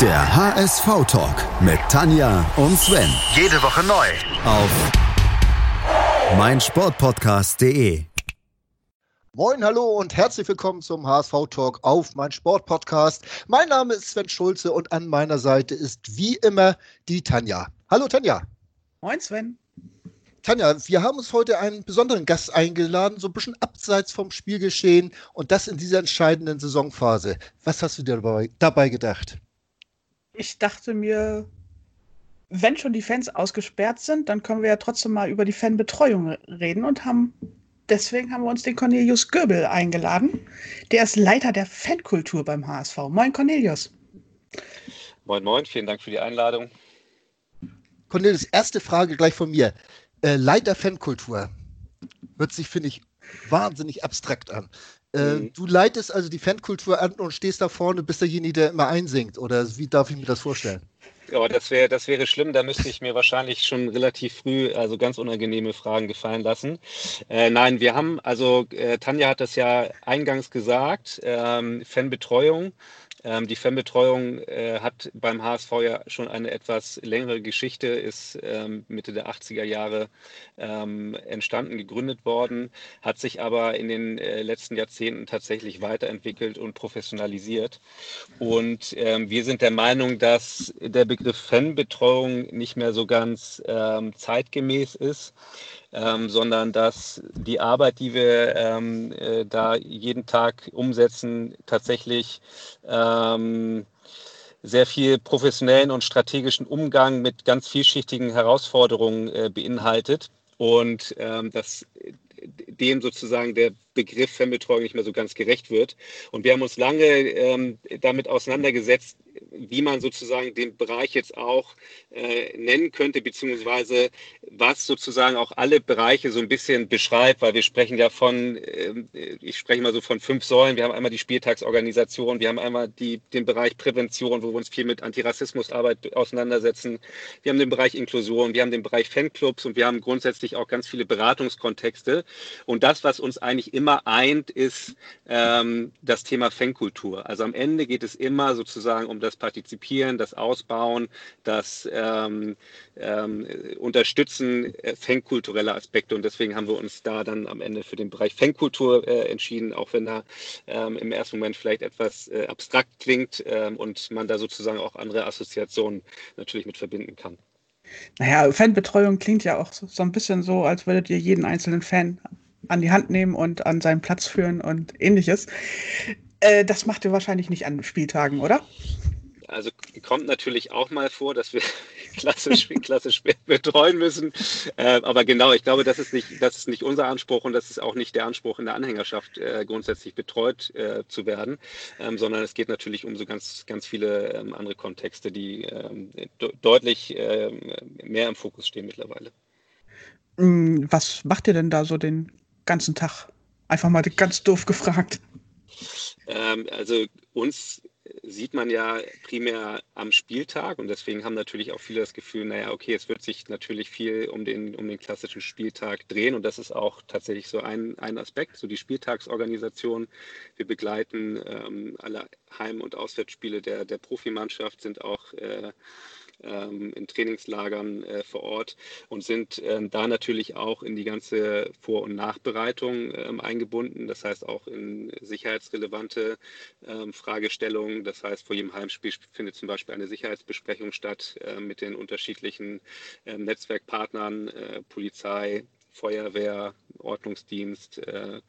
Der HSV-Talk mit Tanja und Sven. Jede Woche neu. Auf meinsportpodcast.de. Moin, hallo und herzlich willkommen zum HSV-Talk auf mein Sportpodcast. Mein Name ist Sven Schulze und an meiner Seite ist wie immer die Tanja. Hallo Tanja. Moin Sven. Tanja, wir haben uns heute einen besonderen Gast eingeladen, so ein bisschen abseits vom Spielgeschehen und das in dieser entscheidenden Saisonphase. Was hast du dir dabei, dabei gedacht? Ich dachte mir, wenn schon die Fans ausgesperrt sind, dann können wir ja trotzdem mal über die Fanbetreuung reden und haben deswegen haben wir uns den Cornelius Göbel eingeladen. Der ist Leiter der Fankultur beim HSV. Moin Cornelius. Moin, moin, vielen Dank für die Einladung. Cornelius, erste Frage gleich von mir äh, Leiter Fankultur. Hört sich, finde ich, wahnsinnig abstrakt an. Äh, mhm. Du leitest also die Fankultur an und stehst da vorne, bist derjenige, der immer einsingt. Oder wie darf ich mir das vorstellen? Ja, das wäre das wäre schlimm. Da müsste ich mir wahrscheinlich schon relativ früh also ganz unangenehme Fragen gefallen lassen. Äh, nein, wir haben, also äh, Tanja hat das ja eingangs gesagt, ähm, Fanbetreuung ähm, die Fanbetreuung äh, hat beim HSV ja schon eine etwas längere Geschichte, ist ähm, Mitte der 80er Jahre ähm, entstanden, gegründet worden, hat sich aber in den äh, letzten Jahrzehnten tatsächlich weiterentwickelt und professionalisiert. Und ähm, wir sind der Meinung, dass der Begriff Fanbetreuung nicht mehr so ganz ähm, zeitgemäß ist ähm, sondern dass die Arbeit, die wir ähm, äh, da jeden Tag umsetzen, tatsächlich ähm, sehr viel professionellen und strategischen Umgang mit ganz vielschichtigen Herausforderungen äh, beinhaltet. Und ähm, dass dem sozusagen der Begriff Fanbetreuung nicht mehr so ganz gerecht wird. Und wir haben uns lange ähm, damit auseinandergesetzt, wie man sozusagen den Bereich jetzt auch äh, nennen könnte, beziehungsweise was sozusagen auch alle Bereiche so ein bisschen beschreibt, weil wir sprechen ja von, äh, ich spreche mal so von fünf Säulen. Wir haben einmal die Spieltagsorganisation, wir haben einmal die, den Bereich Prävention, wo wir uns viel mit Antirassismusarbeit auseinandersetzen. Wir haben den Bereich Inklusion, wir haben den Bereich Fanclubs und wir haben grundsätzlich auch ganz viele Beratungskontexte. Und das, was uns eigentlich immer eint, ist ähm, das Thema Fankultur. Also am Ende geht es immer sozusagen um das Partizipieren, das Ausbauen, das ähm, ähm, Unterstützen äh, fankultureller Aspekte. Und deswegen haben wir uns da dann am Ende für den Bereich Fankultur äh, entschieden, auch wenn da ähm, im ersten Moment vielleicht etwas äh, abstrakt klingt ähm, und man da sozusagen auch andere Assoziationen natürlich mit verbinden kann. Naja, Fanbetreuung klingt ja auch so, so ein bisschen so, als würdet ihr jeden einzelnen Fan an die Hand nehmen und an seinen Platz führen und ähnliches. Äh, das macht ihr wahrscheinlich nicht an Spieltagen, oder? Also kommt natürlich auch mal vor, dass wir klassisch, klassisch betreuen müssen. Äh, aber genau, ich glaube, das ist, nicht, das ist nicht unser Anspruch und das ist auch nicht der Anspruch in der Anhängerschaft, äh, grundsätzlich betreut äh, zu werden, ähm, sondern es geht natürlich um so ganz, ganz viele ähm, andere Kontexte, die ähm, de deutlich ähm, mehr im Fokus stehen mittlerweile. Hm, was macht ihr denn da so den ganzen Tag? Einfach mal ganz doof gefragt. Ähm, also uns sieht man ja primär am Spieltag und deswegen haben natürlich auch viele das Gefühl, naja, okay, es wird sich natürlich viel um den, um den klassischen Spieltag drehen und das ist auch tatsächlich so ein, ein Aspekt, so die Spieltagsorganisation. Wir begleiten ähm, alle Heim- und Auswärtsspiele der, der Profimannschaft, sind auch äh, in Trainingslagern äh, vor Ort und sind ähm, da natürlich auch in die ganze Vor- und Nachbereitung ähm, eingebunden. Das heißt auch in sicherheitsrelevante ähm, Fragestellungen. Das heißt, vor jedem Heimspiel findet zum Beispiel eine Sicherheitsbesprechung statt äh, mit den unterschiedlichen Netzwerkpartnern, äh, Polizei, Feuerwehr, Ordnungsdienst, äh,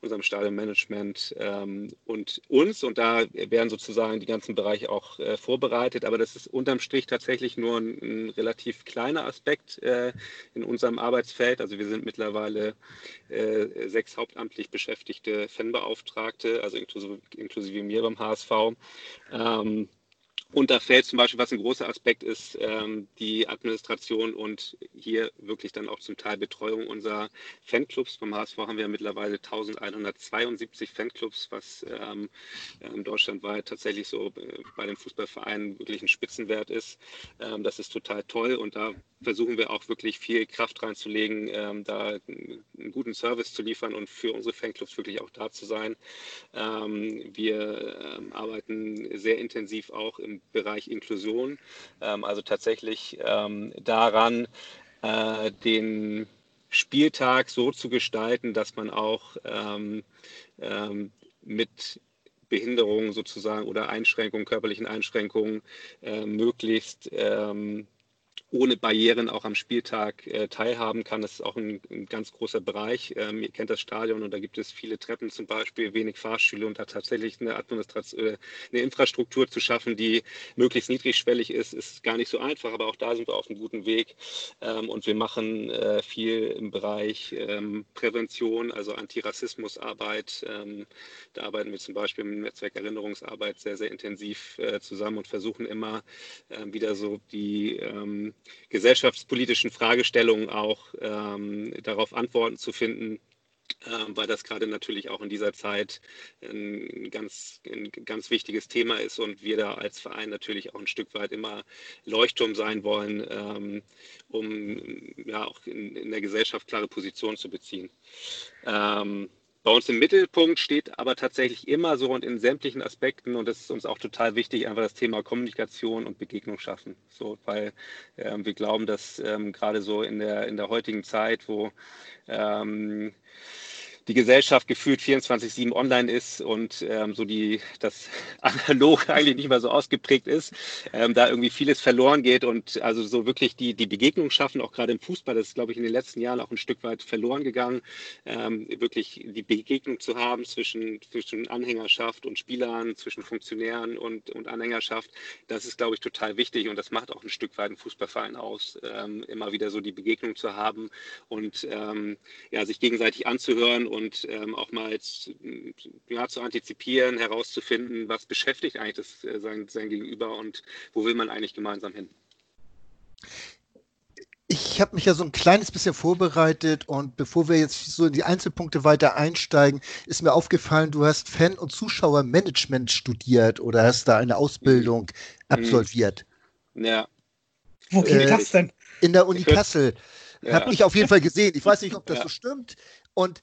unserem Stadionmanagement ähm, und uns. Und da werden sozusagen die ganzen Bereiche auch äh, vorbereitet. Aber das ist unterm Strich tatsächlich nur ein, ein relativ kleiner Aspekt äh, in unserem Arbeitsfeld. Also wir sind mittlerweile äh, sechs hauptamtlich beschäftigte Fanbeauftragte, also inklusive, inklusive mir beim HSV. Ähm, und da fällt zum Beispiel, was ein großer Aspekt ist, ähm, die Administration und hier wirklich dann auch zum Teil Betreuung unserer Fanclubs. Beim HSV haben wir mittlerweile 1172 Fanclubs, was ähm, ähm, deutschlandweit tatsächlich so äh, bei den Fußballvereinen wirklich ein Spitzenwert ist. Das ist total toll und da versuchen wir auch wirklich viel Kraft reinzulegen, ähm, da einen guten Service zu liefern und für unsere Fanclubs wirklich auch da zu sein. Ähm, wir ähm, arbeiten sehr intensiv auch im Bereich Inklusion, ähm, also tatsächlich ähm, daran, äh, den Spieltag so zu gestalten, dass man auch ähm, mit Behinderungen sozusagen oder Einschränkungen, körperlichen Einschränkungen äh, möglichst ähm, ohne Barrieren auch am Spieltag äh, teilhaben kann. Das ist auch ein, ein ganz großer Bereich. Ähm, ihr kennt das Stadion und da gibt es viele Treppen zum Beispiel, wenig Fahrstühle und da tatsächlich eine, Administration, äh, eine Infrastruktur zu schaffen, die möglichst niedrigschwellig ist, ist gar nicht so einfach. Aber auch da sind wir auf einem guten Weg ähm, und wir machen äh, viel im Bereich ähm, Prävention, also Antirassismusarbeit. Ähm, da arbeiten wir zum Beispiel im Netzwerk Erinnerungsarbeit sehr, sehr intensiv äh, zusammen und versuchen immer äh, wieder so die ähm, gesellschaftspolitischen Fragestellungen auch ähm, darauf Antworten zu finden, äh, weil das gerade natürlich auch in dieser Zeit ein ganz, ein ganz wichtiges Thema ist und wir da als Verein natürlich auch ein Stück weit immer Leuchtturm sein wollen, ähm, um ja auch in, in, der Gesellschaft klare Positionen zu beziehen. Ähm, bei uns im Mittelpunkt steht aber tatsächlich immer so und in sämtlichen Aspekten, und das ist uns auch total wichtig, einfach das Thema Kommunikation und Begegnung schaffen. So, weil ähm, wir glauben, dass ähm, gerade so in der, in der heutigen Zeit, wo ähm, die Gesellschaft gefühlt 24-7 online ist und ähm, so die, das analog eigentlich nicht mehr so ausgeprägt ist, ähm, da irgendwie vieles verloren geht und also so wirklich die, die Begegnung schaffen, auch gerade im Fußball, das ist, glaube ich, in den letzten Jahren auch ein Stück weit verloren gegangen, ähm, wirklich die Begegnung zu haben zwischen, zwischen Anhängerschaft und Spielern, zwischen Funktionären und, und Anhängerschaft, das ist, glaube ich, total wichtig und das macht auch ein Stück weit einen Fußballverein aus, ähm, immer wieder so die Begegnung zu haben und ähm, ja, sich gegenseitig anzuhören und ähm, auch mal jetzt, ja, zu antizipieren, herauszufinden, was beschäftigt eigentlich das, äh, sein, sein Gegenüber und wo will man eigentlich gemeinsam hin. Ich habe mich ja so ein kleines bisschen vorbereitet und bevor wir jetzt so in die Einzelpunkte weiter einsteigen, ist mir aufgefallen, du hast Fan- und Zuschauermanagement studiert oder hast da eine Ausbildung mhm. absolviert. Ja. Wo geht äh, das denn? In der Uni Kassel. Ja. Habe ich auf jeden Fall gesehen. Ich weiß nicht, ob das ja. so stimmt. Und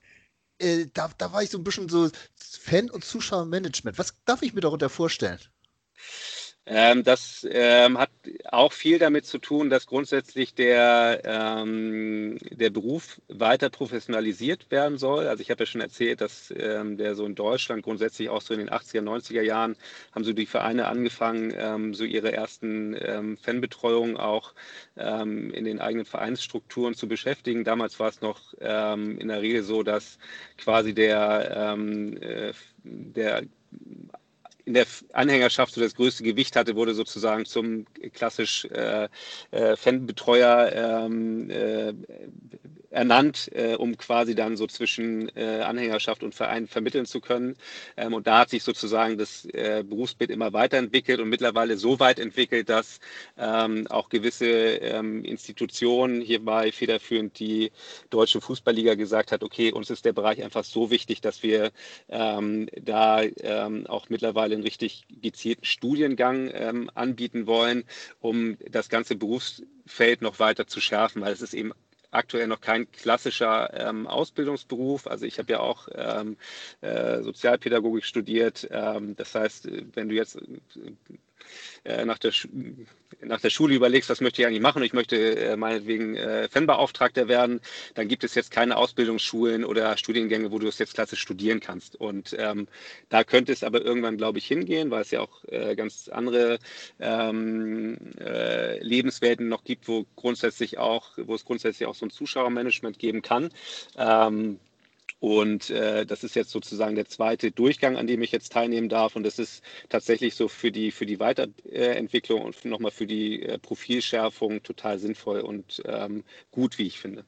äh, da, da war ich so ein bisschen so Fan- und Zuschauermanagement. Was darf ich mir darunter vorstellen? Ähm, das ähm, hat auch viel damit zu tun, dass grundsätzlich der, ähm, der Beruf weiter professionalisiert werden soll. Also ich habe ja schon erzählt, dass ähm, der so in Deutschland grundsätzlich auch so in den 80er, 90er Jahren haben so die Vereine angefangen, ähm, so ihre ersten ähm, Fanbetreuungen auch in den eigenen Vereinsstrukturen zu beschäftigen. Damals war es noch in der Regel so, dass quasi der, äh, der in der Anhängerschaft so das größte Gewicht hatte, wurde sozusagen zum klassisch äh, äh, Fanbetreuer ähm, äh, ernannt, äh, um quasi dann so zwischen äh, Anhängerschaft und Verein vermitteln zu können. Ähm, und da hat sich sozusagen das äh, Berufsbild immer weiterentwickelt und mittlerweile so weit entwickelt, dass ähm, auch gewisse ähm, Institutionen hierbei federführend die Deutsche Fußballliga gesagt hat, okay, uns ist der Bereich einfach so wichtig, dass wir ähm, da ähm, auch mittlerweile einen richtig gezielten Studiengang ähm, anbieten wollen, um das ganze Berufsfeld noch weiter zu schärfen, weil es ist eben aktuell noch kein klassischer ähm, Ausbildungsberuf. Also ich habe ja auch ähm, äh, Sozialpädagogik studiert. Ähm, das heißt, wenn du jetzt äh, nach, der, nach der Schule überlegst, was möchte ich eigentlich machen, ich möchte äh, meinetwegen äh, Fanbeauftragter werden, dann gibt es jetzt keine Ausbildungsschulen oder Studiengänge, wo du es jetzt klassisch studieren kannst. Und ähm, da könnte es aber irgendwann, glaube ich, hingehen, weil es ja auch äh, ganz andere ähm, äh, Lebenswelten noch gibt, wo grundsätzlich auch, wo es grundsätzlich auch so ein Zuschauermanagement geben kann. Ähm, und äh, das ist jetzt sozusagen der zweite Durchgang, an dem ich jetzt teilnehmen darf. Und das ist tatsächlich so für die, für die Weiterentwicklung und nochmal für die äh, Profilschärfung total sinnvoll und ähm, gut, wie ich finde.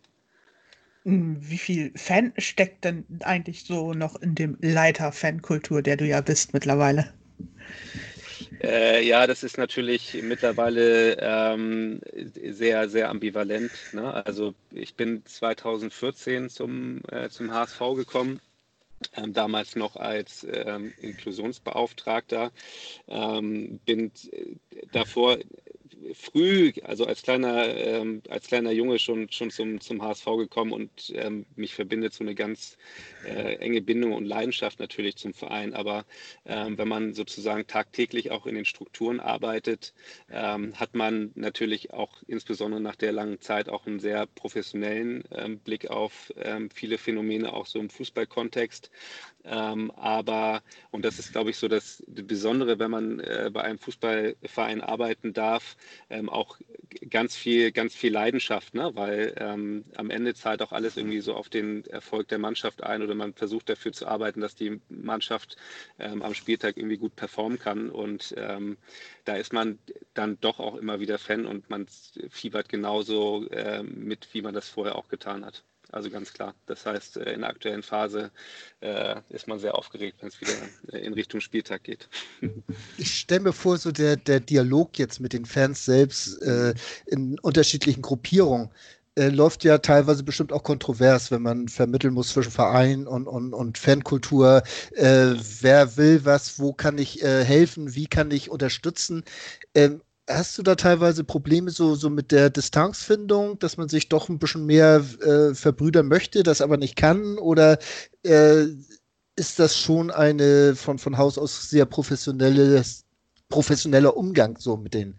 Hm, wie viel Fan steckt denn eigentlich so noch in dem Leiter Fankultur, der du ja bist mittlerweile? Äh, ja, das ist natürlich mittlerweile ähm, sehr, sehr ambivalent. Ne? Also ich bin 2014 zum, äh, zum HSV gekommen. Ähm, damals noch als ähm, Inklusionsbeauftragter, ähm, bin äh, davor früh, also als kleiner, ähm, als kleiner Junge schon, schon zum, zum HSV gekommen und ähm, mich verbindet so eine ganz äh, enge Bindung und Leidenschaft natürlich zum Verein. Aber ähm, wenn man sozusagen tagtäglich auch in den Strukturen arbeitet, ähm, hat man natürlich auch insbesondere nach der langen Zeit auch einen sehr professionellen ähm, Blick auf ähm, viele Phänomene, auch so im Fußballkontext. Ähm, aber, und das ist, glaube ich, so das Besondere, wenn man äh, bei einem Fußballverein arbeiten darf, ähm, auch ganz viel, ganz viel Leidenschaft, ne? weil ähm, am Ende zahlt auch alles irgendwie so auf den Erfolg der Mannschaft ein oder man versucht dafür zu arbeiten, dass die Mannschaft ähm, am Spieltag irgendwie gut performen kann. Und ähm, da ist man dann doch auch immer wieder Fan und man fiebert genauso äh, mit, wie man das vorher auch getan hat. Also ganz klar. Das heißt, äh, in der aktuellen Phase äh, ist man sehr aufgeregt, wenn es wieder äh, in Richtung Spieltag geht. Ich stelle mir vor, so der, der Dialog jetzt mit den Fans selbst äh, in unterschiedlichen Gruppierungen äh, läuft ja teilweise bestimmt auch kontrovers, wenn man vermitteln muss zwischen Verein und, und, und Fankultur. Äh, wer will was, wo kann ich helfen, wie kann ich unterstützen? Ähm, Hast du da teilweise Probleme so, so mit der Distanzfindung, dass man sich doch ein bisschen mehr äh, verbrüdern möchte, das aber nicht kann? Oder äh, ist das schon eine von, von Haus aus sehr professionelles, professioneller Umgang so mit den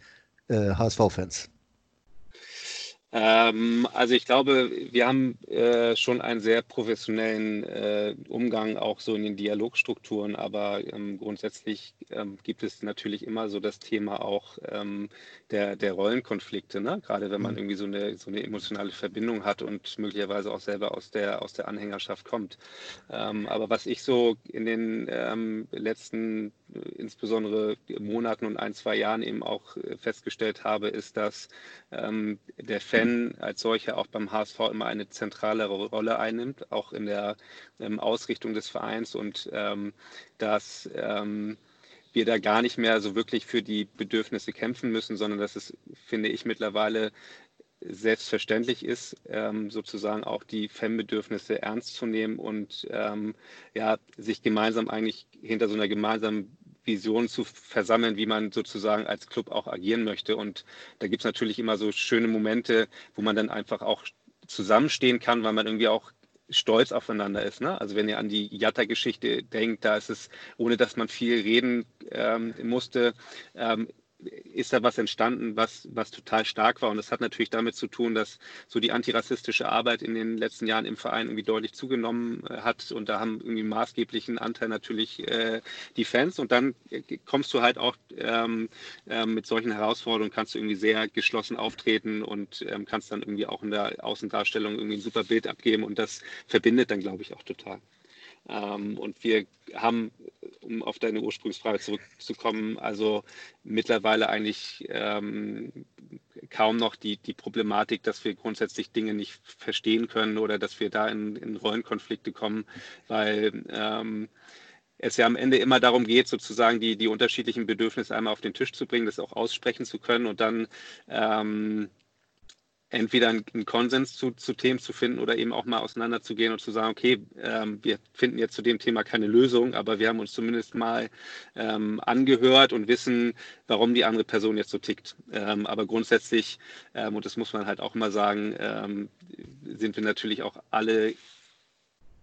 äh, HSV-Fans? Ähm, also ich glaube, wir haben äh, schon einen sehr professionellen äh, Umgang auch so in den Dialogstrukturen, aber ähm, grundsätzlich ähm, gibt es natürlich immer so das Thema auch ähm, der, der Rollenkonflikte, ne? gerade wenn man mhm. irgendwie so eine, so eine emotionale Verbindung hat und möglicherweise auch selber aus der, aus der Anhängerschaft kommt. Ähm, aber was ich so in den ähm, letzten insbesondere Monaten und ein, zwei Jahren eben auch äh, festgestellt habe, ist, dass der Fan als solcher auch beim HSV immer eine zentrale Rolle einnimmt, auch in der ähm, Ausrichtung des Vereins und ähm, dass ähm, wir da gar nicht mehr so wirklich für die Bedürfnisse kämpfen müssen, sondern dass es, finde ich, mittlerweile selbstverständlich ist, ähm, sozusagen auch die Fanbedürfnisse ernst zu nehmen und ähm, ja, sich gemeinsam eigentlich hinter so einer gemeinsamen Vision zu versammeln, wie man sozusagen als Club auch agieren möchte. Und da gibt es natürlich immer so schöne Momente, wo man dann einfach auch zusammenstehen kann, weil man irgendwie auch stolz aufeinander ist. Ne? Also wenn ihr an die Jatta-Geschichte denkt, da ist es, ohne dass man viel reden ähm, musste, ähm, ist da was entstanden, was, was total stark war. Und das hat natürlich damit zu tun, dass so die antirassistische Arbeit in den letzten Jahren im Verein irgendwie deutlich zugenommen äh, hat. Und da haben irgendwie maßgeblichen Anteil natürlich äh, die Fans. Und dann äh, kommst du halt auch ähm, äh, mit solchen Herausforderungen, kannst du irgendwie sehr geschlossen auftreten und ähm, kannst dann irgendwie auch in der Außendarstellung irgendwie ein super Bild abgeben. Und das verbindet dann, glaube ich, auch total. Ähm, und wir haben, um auf deine Ursprungsfrage zurückzukommen, also mittlerweile eigentlich ähm, kaum noch die, die Problematik, dass wir grundsätzlich Dinge nicht verstehen können oder dass wir da in, in Rollenkonflikte kommen, weil ähm, es ja am Ende immer darum geht, sozusagen die, die unterschiedlichen Bedürfnisse einmal auf den Tisch zu bringen, das auch aussprechen zu können und dann ähm, entweder einen Konsens zu, zu, Themen zu finden oder eben auch mal auseinanderzugehen und zu sagen, okay, ähm, wir finden jetzt zu dem Thema keine Lösung, aber wir haben uns zumindest mal ähm, angehört und wissen, warum die andere Person jetzt so tickt. Ähm, aber grundsätzlich, ähm, und das muss man halt auch mal sagen, ähm, sind wir natürlich auch alle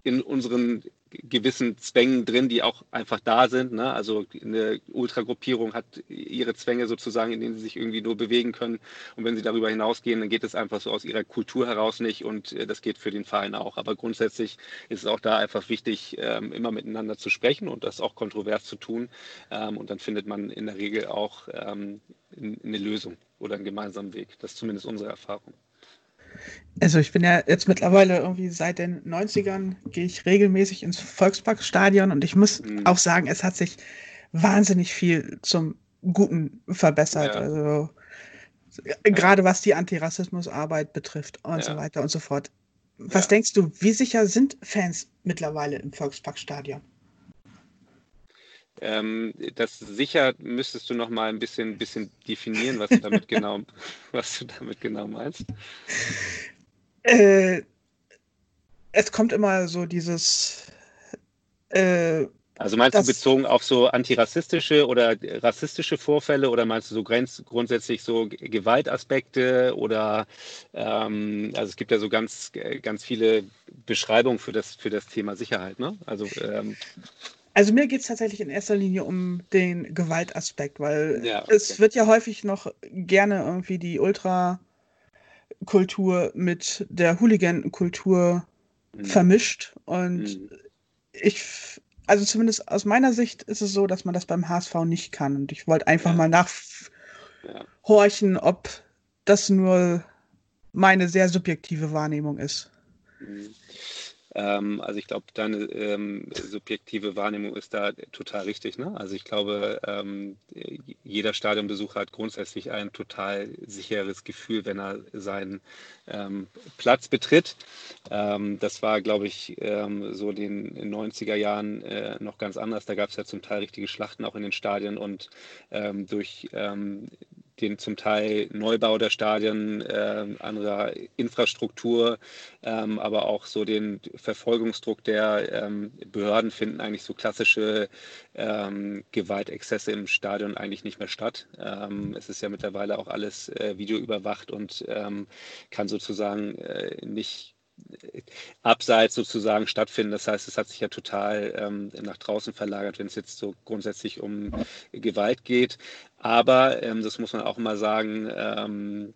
in unseren gewissen Zwängen drin, die auch einfach da sind. Ne? Also eine Ultragruppierung hat ihre Zwänge sozusagen, in denen sie sich irgendwie nur bewegen können. Und wenn sie darüber hinausgehen, dann geht es einfach so aus ihrer Kultur heraus nicht. Und äh, das geht für den Verein auch. Aber grundsätzlich ist es auch da einfach wichtig, ähm, immer miteinander zu sprechen und das auch kontrovers zu tun. Ähm, und dann findet man in der Regel auch ähm, eine Lösung oder einen gemeinsamen Weg. Das ist zumindest unsere Erfahrung. Also ich bin ja jetzt mittlerweile irgendwie seit den 90ern gehe ich regelmäßig ins Volksparkstadion und ich muss mhm. auch sagen, es hat sich wahnsinnig viel zum Guten verbessert. Ja. Also gerade was die Antirassismusarbeit betrifft und ja. so weiter und so fort. Was ja. denkst du, wie sicher sind Fans mittlerweile im Volksparkstadion? Ähm, das sicher müsstest du noch mal ein bisschen, bisschen definieren, was du damit genau, was du damit genau meinst. Äh, es kommt immer so dieses äh, Also meinst das, du bezogen auf so antirassistische oder rassistische Vorfälle oder meinst du so grenz, grundsätzlich so Gewaltaspekte oder ähm, also es gibt ja so ganz, ganz viele Beschreibungen für das, für das Thema Sicherheit, ne? Also ähm, also mir geht es tatsächlich in erster Linie um den Gewaltaspekt, weil ja, okay. es wird ja häufig noch gerne irgendwie die Ultrakultur mit der Hooligan-Kultur mhm. vermischt. Und mhm. ich, also zumindest aus meiner Sicht ist es so, dass man das beim HSV nicht kann. Und ich wollte einfach ja. mal nachhorchen, ja. ob das nur meine sehr subjektive Wahrnehmung ist. Mhm. Ähm, also ich glaube, deine ähm, subjektive Wahrnehmung ist da total richtig. Ne? Also ich glaube, ähm, jeder Stadionbesucher hat grundsätzlich ein total sicheres Gefühl, wenn er seinen ähm, Platz betritt. Ähm, das war, glaube ich, ähm, so in den 90er Jahren äh, noch ganz anders. Da gab es ja zum Teil richtige Schlachten auch in den Stadien und durch den zum Teil Neubau der Stadien, äh, anderer Infrastruktur, ähm, aber auch so den Verfolgungsdruck der ähm, Behörden finden eigentlich so klassische ähm, Gewaltexzesse im Stadion eigentlich nicht mehr statt. Ähm, es ist ja mittlerweile auch alles äh, videoüberwacht und ähm, kann sozusagen äh, nicht abseits sozusagen stattfinden. Das heißt, es hat sich ja total ähm, nach draußen verlagert, wenn es jetzt so grundsätzlich um Gewalt geht. Aber, ähm, das muss man auch mal sagen, ähm,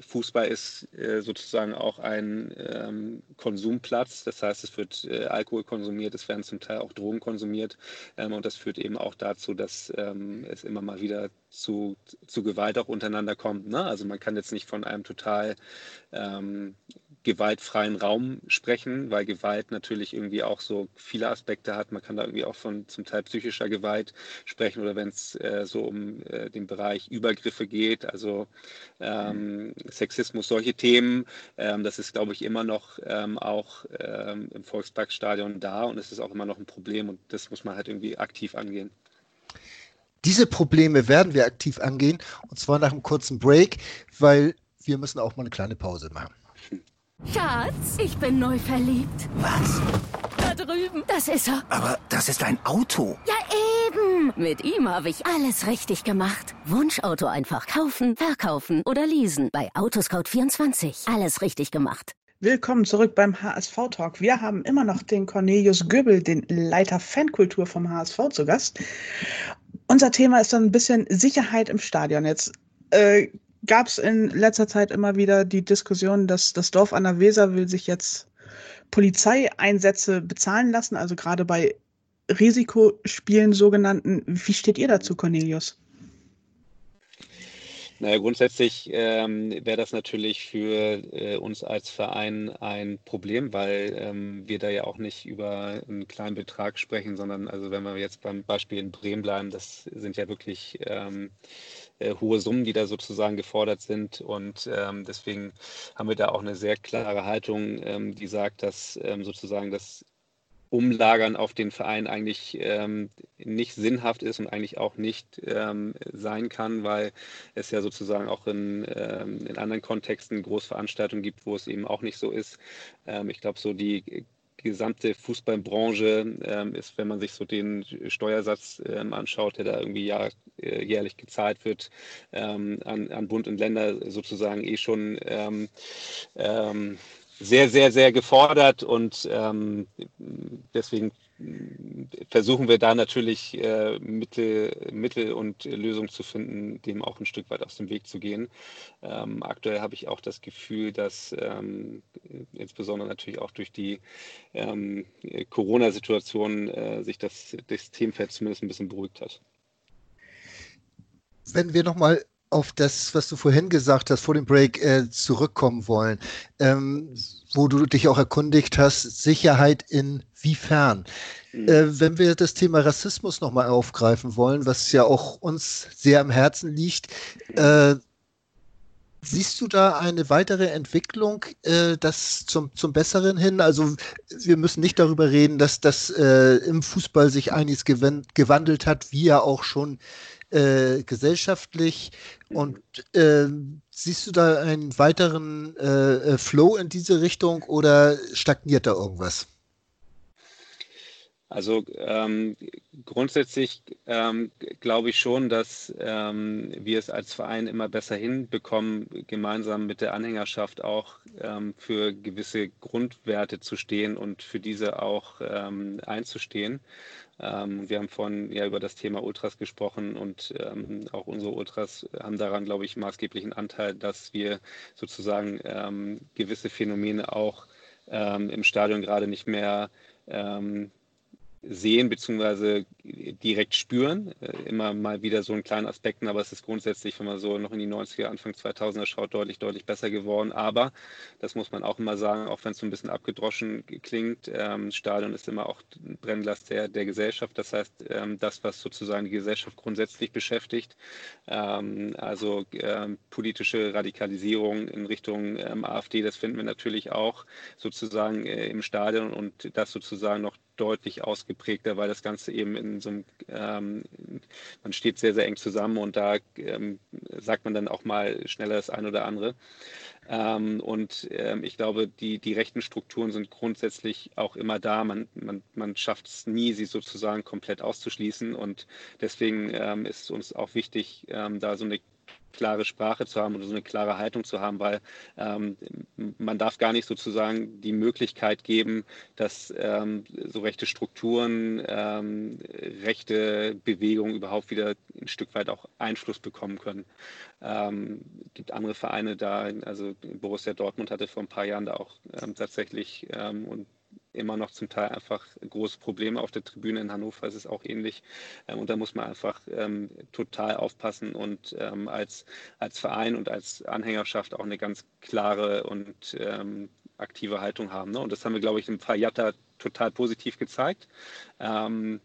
Fußball ist äh, sozusagen auch ein ähm, Konsumplatz. Das heißt, es wird äh, Alkohol konsumiert, es werden zum Teil auch Drogen konsumiert. Ähm, und das führt eben auch dazu, dass ähm, es immer mal wieder zu, zu Gewalt auch untereinander kommt. Ne? Also man kann jetzt nicht von einem total ähm, gewaltfreien Raum sprechen, weil Gewalt natürlich irgendwie auch so viele Aspekte hat. Man kann da irgendwie auch von zum Teil psychischer Gewalt sprechen oder wenn es äh, so um äh, den Bereich Übergriffe geht, also ähm, Sexismus, solche Themen. Ähm, das ist, glaube ich, immer noch ähm, auch ähm, im Volksparkstadion da und es ist auch immer noch ein Problem und das muss man halt irgendwie aktiv angehen. Diese Probleme werden wir aktiv angehen und zwar nach einem kurzen Break, weil wir müssen auch mal eine kleine Pause machen. Schatz, ich bin neu verliebt. Was? Da drüben. Das ist er. Aber das ist ein Auto. Ja, eben. Mit ihm habe ich alles richtig gemacht. Wunschauto einfach kaufen, verkaufen oder leasen. Bei Autoscout24. Alles richtig gemacht. Willkommen zurück beim HSV Talk. Wir haben immer noch den Cornelius Göbel, den Leiter Fankultur vom HSV zu Gast. Unser Thema ist dann ein bisschen Sicherheit im Stadion. Jetzt äh, gab es in letzter Zeit immer wieder die Diskussion, dass das Dorf an der Weser will sich jetzt Polizeieinsätze bezahlen lassen, also gerade bei Risikospielen sogenannten. Wie steht ihr dazu, Cornelius? Naja, grundsätzlich ähm, wäre das natürlich für äh, uns als Verein ein Problem, weil ähm, wir da ja auch nicht über einen kleinen Betrag sprechen, sondern also wenn wir jetzt beim Beispiel in Bremen bleiben, das sind ja wirklich ähm, äh, hohe Summen, die da sozusagen gefordert sind. Und ähm, deswegen haben wir da auch eine sehr klare Haltung, ähm, die sagt, dass ähm, sozusagen das Umlagern auf den Verein eigentlich ähm, nicht sinnhaft ist und eigentlich auch nicht ähm, sein kann, weil es ja sozusagen auch in, ähm, in anderen Kontexten Großveranstaltungen gibt, wo es eben auch nicht so ist. Ähm, ich glaube, so die gesamte Fußballbranche ähm, ist, wenn man sich so den Steuersatz ähm, anschaut, der da irgendwie jahr, äh, jährlich gezahlt wird, ähm, an, an Bund und Länder sozusagen eh schon ähm, ähm, sehr, sehr, sehr gefordert und ähm, deswegen versuchen wir da natürlich äh, Mittel, Mittel und Lösungen zu finden, dem auch ein Stück weit aus dem Weg zu gehen. Ähm, aktuell habe ich auch das Gefühl, dass ähm, insbesondere natürlich auch durch die ähm, Corona-Situation äh, sich das, das Themenfeld zumindest ein bisschen beruhigt hat. Wenn wir nochmal auf das, was du vorhin gesagt hast, vor dem Break äh, zurückkommen wollen, ähm, wo du dich auch erkundigt hast, Sicherheit inwiefern. Mhm. Äh, wenn wir das Thema Rassismus nochmal aufgreifen wollen, was ja auch uns sehr am Herzen liegt, äh, Siehst du da eine weitere Entwicklung, äh, das zum, zum Besseren hin? Also wir müssen nicht darüber reden, dass das äh, im Fußball sich einiges gewandelt hat, wie ja auch schon äh, gesellschaftlich. Und äh, siehst du da einen weiteren äh, äh, Flow in diese Richtung oder stagniert da irgendwas? Also ähm, grundsätzlich ähm, glaube ich schon, dass ähm, wir es als Verein immer besser hinbekommen, gemeinsam mit der Anhängerschaft auch ähm, für gewisse Grundwerte zu stehen und für diese auch ähm, einzustehen. Ähm, wir haben vorhin ja über das Thema Ultras gesprochen und auch unsere Ultras haben daran, glaube ich, maßgeblichen Anteil, dass wir sozusagen gewisse Phänomene auch im Stadion gerade nicht mehr ähm, sehen bzw. direkt spüren. Äh, immer mal wieder so in kleinen Aspekten, aber es ist grundsätzlich, wenn man so noch in die 90er, Anfang 2000er schaut, deutlich, deutlich besser geworden. Aber, das muss man auch immer sagen, auch wenn es so ein bisschen abgedroschen klingt, ähm, Stadion ist immer auch ein Brennglas der, der Gesellschaft. Das heißt, ähm, das, was sozusagen die Gesellschaft grundsätzlich beschäftigt, ähm, also ähm, politische Radikalisierung in Richtung ähm, AfD, das finden wir natürlich auch sozusagen äh, im Stadion und das sozusagen noch deutlich ausgeprägter, weil das Ganze eben in so einem, ähm, man steht sehr, sehr eng zusammen und da ähm, sagt man dann auch mal schneller das eine oder andere. Ähm, und ähm, ich glaube, die, die rechten Strukturen sind grundsätzlich auch immer da. Man, man, man schafft es nie, sie sozusagen komplett auszuschließen. Und deswegen ähm, ist uns auch wichtig, ähm, da so eine klare Sprache zu haben oder so eine klare Haltung zu haben, weil ähm, man darf gar nicht sozusagen die Möglichkeit geben, dass ähm, so rechte Strukturen, ähm, rechte Bewegungen überhaupt wieder ein Stück weit auch Einfluss bekommen können. Ähm, gibt andere Vereine da, also Borussia Dortmund hatte vor ein paar Jahren da auch ähm, tatsächlich ähm, und immer noch zum Teil einfach große Probleme auf der Tribüne in Hannover ist es auch ähnlich. Ähm, und da muss man einfach ähm, total aufpassen und ähm, als, als Verein und als Anhängerschaft auch eine ganz klare und ähm, aktive Haltung haben. Ne? Und das haben wir, glaube ich, im Fall Jatta total positiv gezeigt. Ähm,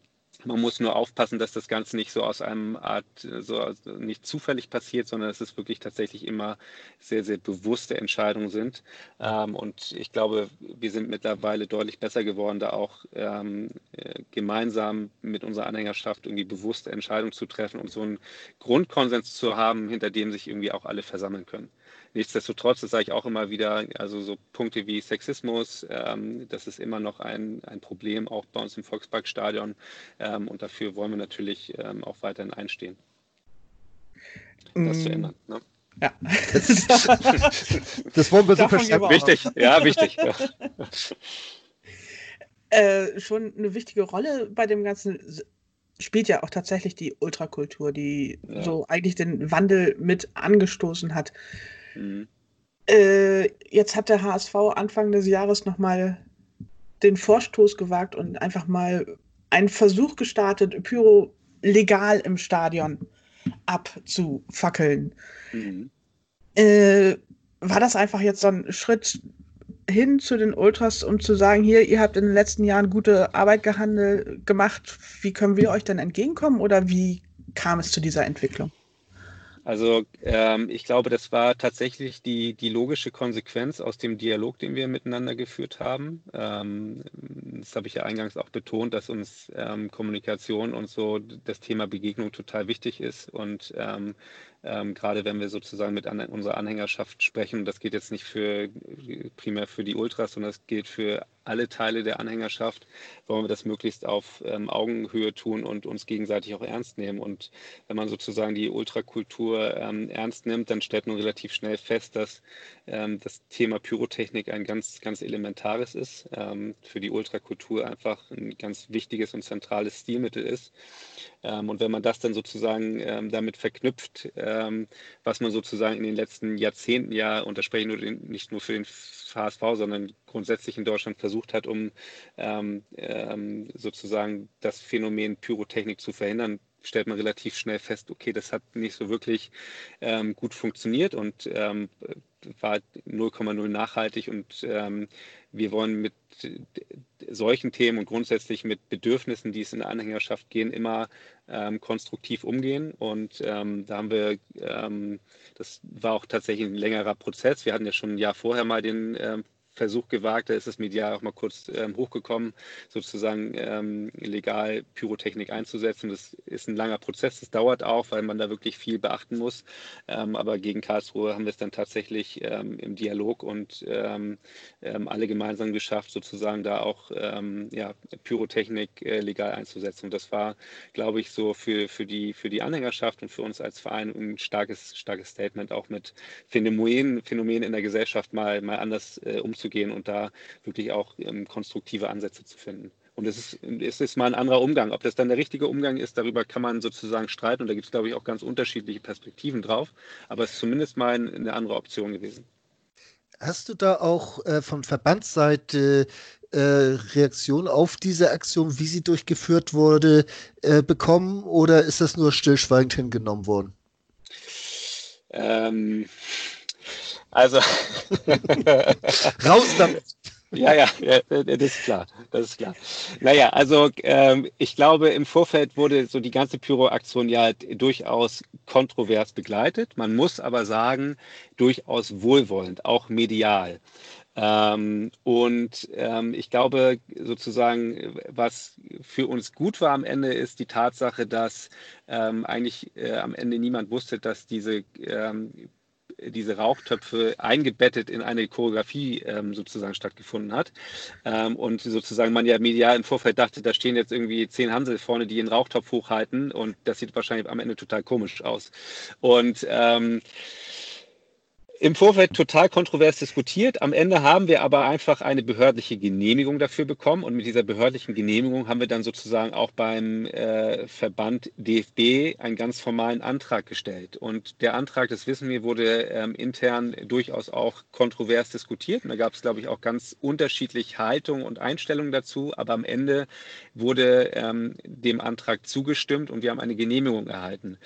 man muss nur aufpassen, dass das Ganze nicht so aus einem Art, so nicht zufällig passiert, sondern dass es wirklich tatsächlich immer sehr, sehr bewusste Entscheidungen sind. Ähm, und ich glaube, wir sind mittlerweile deutlich besser geworden, da auch ähm, äh, gemeinsam mit unserer Anhängerschaft irgendwie bewusste Entscheidungen zu treffen und so einen Grundkonsens zu haben, hinter dem sich irgendwie auch alle versammeln können. Nichtsdestotrotz, das sage ich auch immer wieder, also so Punkte wie Sexismus, ähm, das ist immer noch ein, ein Problem, auch bei uns im Volksparkstadion. Ähm, und dafür wollen wir natürlich ähm, auch weiterhin einstehen, das mm. zu ändern. Ne? Ja. das wollen wir so verstanden. Wichtig, ja, wichtig. Ja. Äh, schon eine wichtige Rolle bei dem Ganzen spielt ja auch tatsächlich die Ultrakultur, die ja. so eigentlich den Wandel mit angestoßen hat. Mhm. Äh, jetzt hat der HSV Anfang des Jahres nochmal den Vorstoß gewagt und einfach mal einen Versuch gestartet, Pyro legal im Stadion abzufackeln. Mhm. Äh, war das einfach jetzt so ein Schritt hin zu den Ultras, um zu sagen, hier, ihr habt in den letzten Jahren gute Arbeit gehandelt, gemacht, wie können wir euch denn entgegenkommen oder wie kam es zu dieser Entwicklung? Also ähm, ich glaube, das war tatsächlich die, die logische Konsequenz aus dem Dialog, den wir miteinander geführt haben. Ähm, das habe ich ja eingangs auch betont, dass uns ähm, Kommunikation und so das Thema Begegnung total wichtig ist. Und ähm, gerade wenn wir sozusagen mit an, unserer Anhängerschaft sprechen, das geht jetzt nicht für primär für die Ultras, sondern das gilt für alle Teile der Anhängerschaft, wollen wir das möglichst auf ähm, Augenhöhe tun und uns gegenseitig auch ernst nehmen. Und wenn man sozusagen die Ultrakultur ähm, ernst nimmt, dann stellt man relativ schnell fest, dass ähm, das Thema Pyrotechnik ein ganz, ganz elementares ist, ähm, für die Ultrakultur einfach ein ganz wichtiges und zentrales Stilmittel ist. Ähm, und wenn man das dann sozusagen ähm, damit verknüpft, was man sozusagen in den letzten Jahrzehnten ja, und da spreche ich nicht nur für den HSV, sondern grundsätzlich in Deutschland versucht hat, um ähm, ähm, sozusagen das Phänomen Pyrotechnik zu verhindern, stellt man relativ schnell fest, okay, das hat nicht so wirklich ähm, gut funktioniert und ähm, war 0,0 nachhaltig und ähm, wir wollen mit solchen Themen und grundsätzlich mit Bedürfnissen, die es in der Anhängerschaft gehen, immer ähm, konstruktiv umgehen. Und ähm, da haben wir, ähm, das war auch tatsächlich ein längerer Prozess. Wir hatten ja schon ein Jahr vorher mal den ähm, Versuch gewagt, da ist es medial auch mal kurz ähm, hochgekommen, sozusagen ähm, legal Pyrotechnik einzusetzen. Das ist ein langer Prozess, das dauert auch, weil man da wirklich viel beachten muss. Ähm, aber gegen Karlsruhe haben wir es dann tatsächlich ähm, im Dialog und ähm, ähm, alle gemeinsam geschafft, sozusagen da auch ja, Pyrotechnik äh, legal einzusetzen. Und das war, glaube ich, so für, für, die, für die Anhängerschaft und für uns als Verein ein starkes, starkes Statement, auch mit Phänomenen, Phänomenen in der Gesellschaft mal, mal anders äh, umzugehen und da wirklich auch ähm, konstruktive Ansätze zu finden. Und es ist, es ist mal ein anderer Umgang. Ob das dann der richtige Umgang ist, darüber kann man sozusagen streiten. Und da gibt es, glaube ich, auch ganz unterschiedliche Perspektiven drauf. Aber es ist zumindest mal eine andere Option gewesen. Hast du da auch äh, von Verbandsseite äh, Reaktion auf diese Aktion, wie sie durchgeführt wurde, äh, bekommen? Oder ist das nur stillschweigend hingenommen worden? Ähm, also. Raus damit! Ja, ja, ja, das ist klar. Das ist klar. Naja, also ähm, ich glaube, im Vorfeld wurde so die ganze Pyro-Aktion ja durchaus kontrovers begleitet. Man muss aber sagen, durchaus wohlwollend, auch medial. Ähm, und ähm, ich glaube, sozusagen, was für uns gut war am Ende, ist die Tatsache, dass ähm, eigentlich äh, am Ende niemand wusste, dass diese ähm, diese Rauchtöpfe eingebettet in eine Choreografie ähm, sozusagen stattgefunden hat. Ähm, und sozusagen man ja medial im Vorfeld dachte, da stehen jetzt irgendwie zehn Hansel vorne, die einen Rauchtopf hochhalten und das sieht wahrscheinlich am Ende total komisch aus. Und ähm, im Vorfeld total kontrovers diskutiert. Am Ende haben wir aber einfach eine behördliche Genehmigung dafür bekommen. Und mit dieser behördlichen Genehmigung haben wir dann sozusagen auch beim äh, Verband DFB einen ganz formalen Antrag gestellt. Und der Antrag, das wissen wir, wurde ähm, intern durchaus auch kontrovers diskutiert. Und da gab es, glaube ich, auch ganz unterschiedliche Haltungen und Einstellungen dazu. Aber am Ende wurde ähm, dem Antrag zugestimmt und wir haben eine Genehmigung erhalten.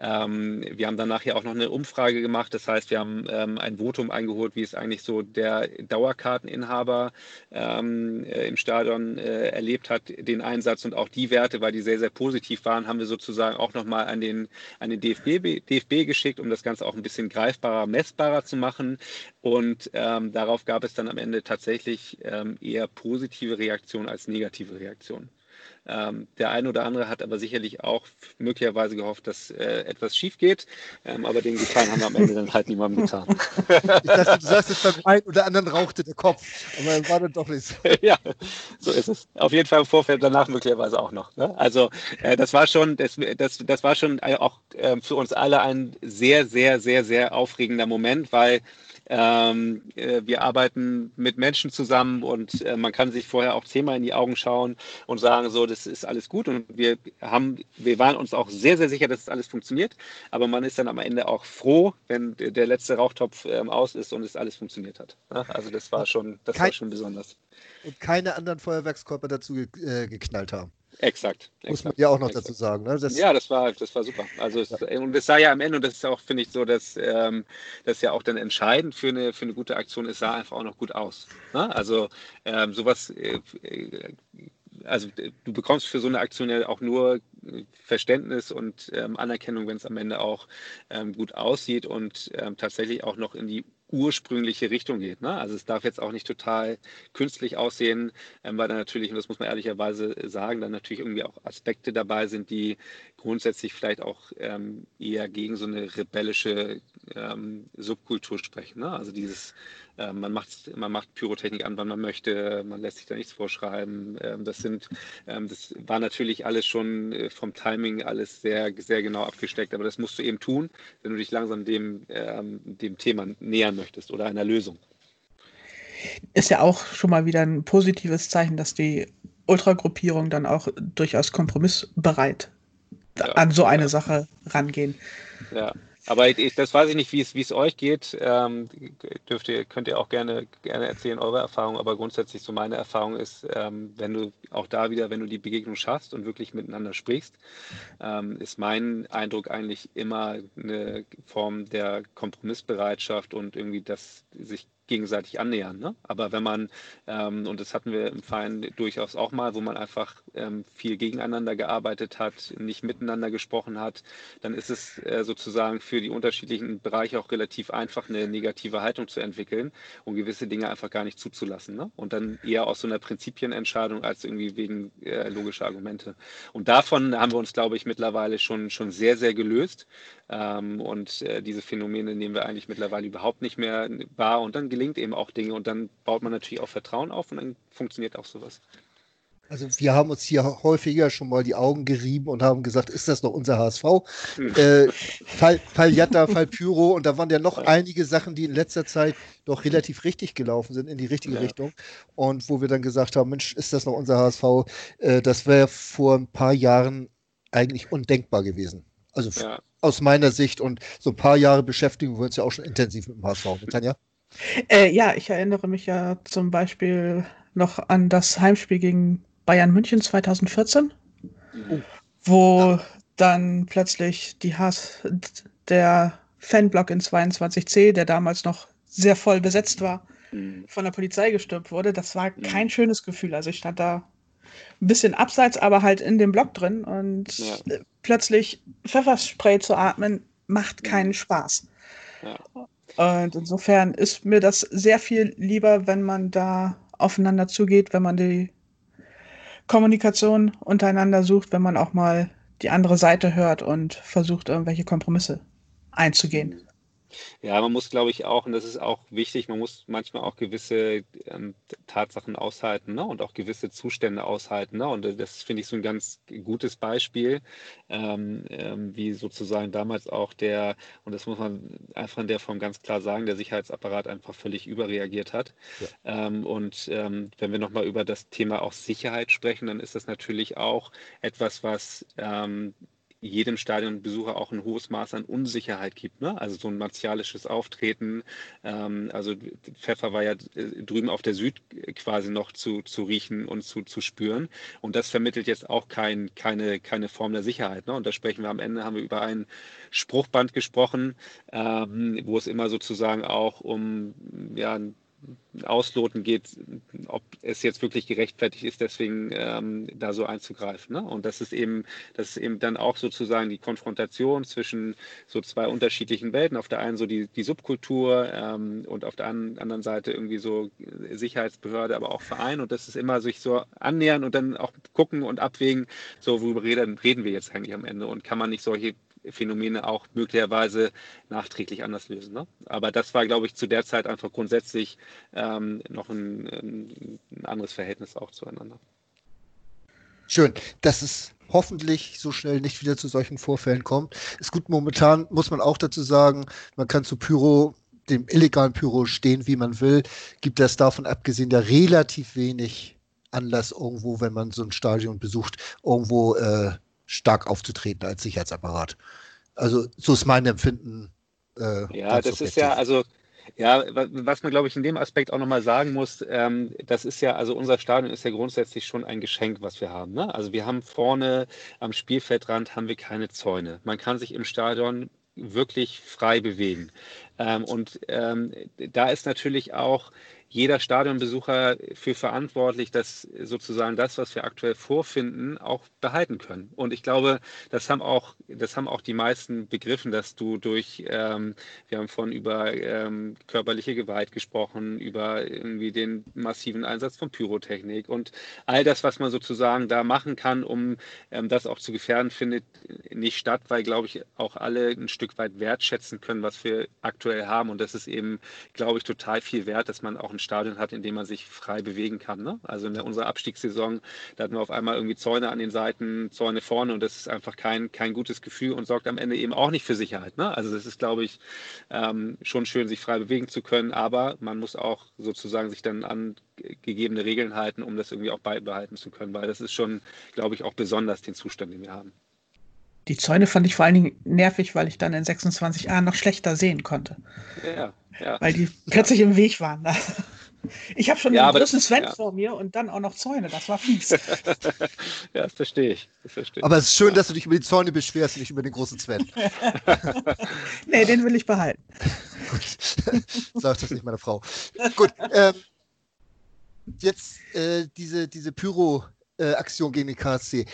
Ähm, wir haben danach ja auch noch eine Umfrage gemacht. Das heißt, wir haben ähm, ein Votum eingeholt, wie es eigentlich so der Dauerkarteninhaber ähm, äh, im Stadion äh, erlebt hat, den Einsatz und auch die Werte, weil die sehr, sehr positiv waren, haben wir sozusagen auch nochmal an den, an den DFB, DFB geschickt, um das Ganze auch ein bisschen greifbarer, messbarer zu machen. Und ähm, darauf gab es dann am Ende tatsächlich ähm, eher positive Reaktionen als negative Reaktionen. Ähm, der eine oder andere hat aber sicherlich auch möglicherweise gehofft, dass äh, etwas schief geht. Ähm, aber den Gefallen haben wir am Ende dann halt niemandem getan. ich dachte, du sagst jetzt beim einen oder anderen rauchte der Kopf. Aber dann war das doch nicht so. ja, so ist es. Auf jeden Fall im Vorfeld, danach möglicherweise auch noch. Ne? Also äh, das war schon, das, das, das war schon auch äh, für uns alle ein sehr, sehr, sehr, sehr aufregender Moment, weil ähm, äh, wir arbeiten mit Menschen zusammen und äh, man kann sich vorher auch zehnmal in die Augen schauen und sagen, so, das ist alles gut. Und wir haben, wir waren uns auch sehr, sehr sicher, dass es alles funktioniert. Aber man ist dann am Ende auch froh, wenn der letzte Rauchtopf ähm, aus ist und es alles funktioniert hat. Also das war schon, das Kein, war schon besonders. Und keine anderen Feuerwerkskörper dazu ge äh, geknallt haben. Exakt. Muss man ja auch noch exakt. dazu sagen. Ne? Das ja, das war, das war super. Also es, und es sah ja am Ende, und das ist auch, finde ich, so, dass ähm, das ja auch dann entscheidend für eine, für eine gute Aktion ist, sah einfach auch noch gut aus. Ne? Also ähm, sowas, äh, äh also du bekommst für so eine Aktion ja auch nur äh, Verständnis und ähm, Anerkennung, wenn es am Ende auch ähm, gut aussieht und ähm, tatsächlich auch noch in die ursprüngliche Richtung geht. Ne? Also es darf jetzt auch nicht total künstlich aussehen, ähm, weil da natürlich, und das muss man ehrlicherweise sagen, dann natürlich irgendwie auch Aspekte dabei sind, die grundsätzlich vielleicht auch ähm, eher gegen so eine rebellische ähm, Subkultur sprechen. Ne? Also dieses äh, man, macht, man macht Pyrotechnik an, wann man möchte, man lässt sich da nichts vorschreiben. Ähm, das sind, ähm, das war natürlich alles schon äh, vom Timing alles sehr, sehr genau abgesteckt, aber das musst du eben tun, wenn du dich langsam dem, ähm, dem Thema nähern möchtest oder einer Lösung. Ist ja auch schon mal wieder ein positives Zeichen, dass die Ultragruppierung dann auch durchaus kompromissbereit ja, an so eine ja. Sache rangehen. Ja, aber ich, das weiß ich nicht, wie es, wie es euch geht. Ähm, dürft ihr, könnt ihr auch gerne, gerne erzählen, eure Erfahrung. Aber grundsätzlich so meine Erfahrung ist, ähm, wenn du auch da wieder, wenn du die Begegnung schaffst und wirklich miteinander sprichst, ähm, ist mein Eindruck eigentlich immer eine Form der Kompromissbereitschaft und irgendwie das sich gegenseitig annähern. Ne? Aber wenn man, ähm, und das hatten wir im Verein durchaus auch mal, wo man einfach ähm, viel gegeneinander gearbeitet hat, nicht miteinander gesprochen hat, dann ist es äh, sozusagen für die unterschiedlichen Bereiche auch relativ einfach, eine negative Haltung zu entwickeln und gewisse Dinge einfach gar nicht zuzulassen. Ne? Und dann eher aus so einer Prinzipienentscheidung als irgendwie wegen äh, logischer Argumente. Und davon haben wir uns, glaube ich, mittlerweile schon, schon sehr, sehr gelöst. Ähm, und äh, diese Phänomene nehmen wir eigentlich mittlerweile überhaupt nicht mehr wahr. Und dann gelingt eben auch Dinge und dann baut man natürlich auch Vertrauen auf und dann funktioniert auch sowas. Also wir haben uns hier häufiger schon mal die Augen gerieben und haben gesagt, ist das noch unser HSV? Hm. Äh, Fall, Fall Jatta, Fall Pyro und da waren ja noch einige Sachen, die in letzter Zeit doch relativ richtig gelaufen sind, in die richtige ja. Richtung. Und wo wir dann gesagt haben, Mensch, ist das noch unser HSV? Äh, das wäre vor ein paar Jahren eigentlich undenkbar gewesen. Also ja. aus meiner Sicht und so ein paar Jahre beschäftigen wir uns ja auch schon intensiv mit dem HSV. Tanja? Äh, ja, ich erinnere mich ja zum Beispiel noch an das Heimspiel gegen Bayern München 2014, oh. wo dann plötzlich die Hass, der Fanblock in 22c, der damals noch sehr voll besetzt war, mhm. von der Polizei gestürmt wurde. Das war mhm. kein schönes Gefühl. Also ich stand da ein bisschen abseits, aber halt in dem Block drin und ja. plötzlich Pfefferspray zu atmen macht mhm. keinen Spaß. Ja. Und insofern ist mir das sehr viel lieber, wenn man da aufeinander zugeht, wenn man die Kommunikation untereinander sucht, wenn man auch mal die andere Seite hört und versucht, irgendwelche Kompromisse einzugehen. Ja, man muss, glaube ich, auch, und das ist auch wichtig, man muss manchmal auch gewisse ähm, Tatsachen aushalten ne? und auch gewisse Zustände aushalten. Ne? Und das finde ich so ein ganz gutes Beispiel, ähm, ähm, wie sozusagen damals auch der, und das muss man einfach in der Form ganz klar sagen, der Sicherheitsapparat einfach völlig überreagiert hat. Ja. Ähm, und ähm, wenn wir nochmal über das Thema auch Sicherheit sprechen, dann ist das natürlich auch etwas, was ähm, jedem Stadionbesucher auch ein hohes Maß an Unsicherheit gibt. Ne? Also so ein martialisches Auftreten. Ähm, also Pfeffer war ja äh, drüben auf der Süd quasi noch zu, zu riechen und zu, zu spüren. Und das vermittelt jetzt auch kein, keine, keine Form der Sicherheit. Ne? Und da sprechen wir am Ende, haben wir über ein Spruchband gesprochen, ähm, wo es immer sozusagen auch um ja, ausloten geht, ob es jetzt wirklich gerechtfertigt ist, deswegen ähm, da so einzugreifen. Ne? Und das ist eben, das ist eben dann auch sozusagen die Konfrontation zwischen so zwei unterschiedlichen Welten. Auf der einen so die, die Subkultur ähm, und auf der anderen Seite irgendwie so Sicherheitsbehörde, aber auch Verein. Und das ist immer sich so annähern und dann auch gucken und abwägen, so worüber reden, reden wir jetzt eigentlich am Ende und kann man nicht solche Phänomene auch möglicherweise nachträglich anders lösen. Ne? Aber das war, glaube ich, zu der Zeit einfach grundsätzlich ähm, noch ein, ein, anderes Verhältnis auch zueinander. Schön, dass es hoffentlich so schnell nicht wieder zu solchen Vorfällen kommt. Ist gut, momentan muss man auch dazu sagen, man kann zu Pyro dem illegalen Pyro stehen, wie man will, gibt es davon abgesehen ja relativ wenig Anlass irgendwo, wenn man so ein Stadion besucht, irgendwo äh, stark aufzutreten als Sicherheitsapparat. Also so ist mein Empfinden. Äh, ja, das ist ja, also ja, was man, glaube ich, in dem Aspekt auch nochmal sagen muss, ähm, das ist ja, also unser Stadion ist ja grundsätzlich schon ein Geschenk, was wir haben. Ne? Also wir haben vorne am Spielfeldrand haben wir keine Zäune. Man kann sich im Stadion wirklich frei bewegen. Ähm, und ähm, da ist natürlich auch jeder Stadionbesucher für verantwortlich, dass sozusagen das, was wir aktuell vorfinden, auch behalten können. Und ich glaube, das haben auch, das haben auch die meisten begriffen, dass du durch, ähm, wir haben von über ähm, körperliche Gewalt gesprochen, über irgendwie den massiven Einsatz von Pyrotechnik und all das, was man sozusagen da machen kann, um ähm, das auch zu gefährden, findet nicht statt, weil, glaube ich, auch alle ein Stück weit wertschätzen können, was wir aktuell haben. Und das ist eben, glaube ich, total viel wert, dass man auch ein Stadion hat, in dem man sich frei bewegen kann. Ne? Also in der, unserer Abstiegssaison, da hatten wir auf einmal irgendwie Zäune an den Seiten, Zäune vorne und das ist einfach kein, kein gutes Gefühl und sorgt am Ende eben auch nicht für Sicherheit. Ne? Also das ist, glaube ich, ähm, schon schön, sich frei bewegen zu können, aber man muss auch sozusagen sich dann an gegebene Regeln halten, um das irgendwie auch beibehalten zu können, weil das ist schon, glaube ich, auch besonders den Zustand, den wir haben. Die Zäune fand ich vor allen Dingen nervig, weil ich dann in 26a noch schlechter sehen konnte. Ja, ja. Weil die plötzlich ja. im Weg waren. Ich habe schon ja, einen großen Sven ja. vor mir und dann auch noch Zäune. Das war fies. ja, das verstehe ich. Das verstehe Aber es ist schön, dass du dich über die Zäune beschwerst und nicht über den großen Sven. nee, den will ich behalten. Gut. Sagt das nicht meine Frau. Gut, ähm, jetzt äh, diese, diese Pyro-Aktion gegen den KSC.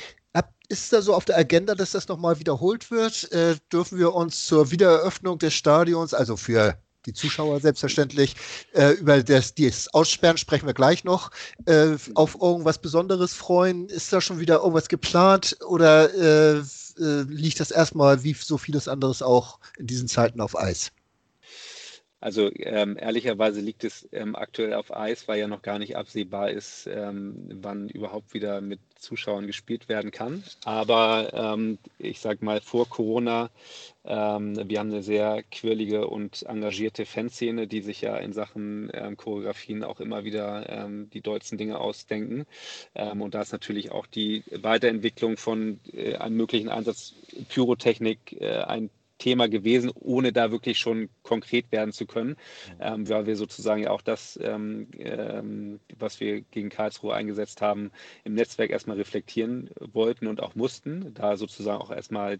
Ist da so auf der Agenda, dass das nochmal wiederholt wird? Äh, dürfen wir uns zur Wiedereröffnung des Stadions, also für die Zuschauer selbstverständlich, äh, über das, das Aussperren sprechen wir gleich noch, äh, auf irgendwas Besonderes freuen? Ist da schon wieder irgendwas geplant oder äh, äh, liegt das erstmal wie so vieles anderes auch in diesen Zeiten auf Eis? Also ähm, ehrlicherweise liegt es ähm, aktuell auf Eis, weil ja noch gar nicht absehbar ist, ähm, wann überhaupt wieder mit Zuschauern gespielt werden kann. Aber ähm, ich sage mal, vor Corona, ähm, wir haben eine sehr quirlige und engagierte Fanszene, die sich ja in Sachen ähm, Choreografien auch immer wieder die deutschen Dinge ausdenken. und da ist natürlich auch die Weiterentwicklung von äh, einem möglichen Einsatz Pyrotechnik äh, ein Thema gewesen, ohne da wirklich schon konkret werden zu können, mhm. ähm, weil wir sozusagen ja auch das, ähm, ähm, was wir gegen Karlsruhe eingesetzt haben, im Netzwerk erstmal reflektieren wollten und auch mussten, da sozusagen auch erstmal äh,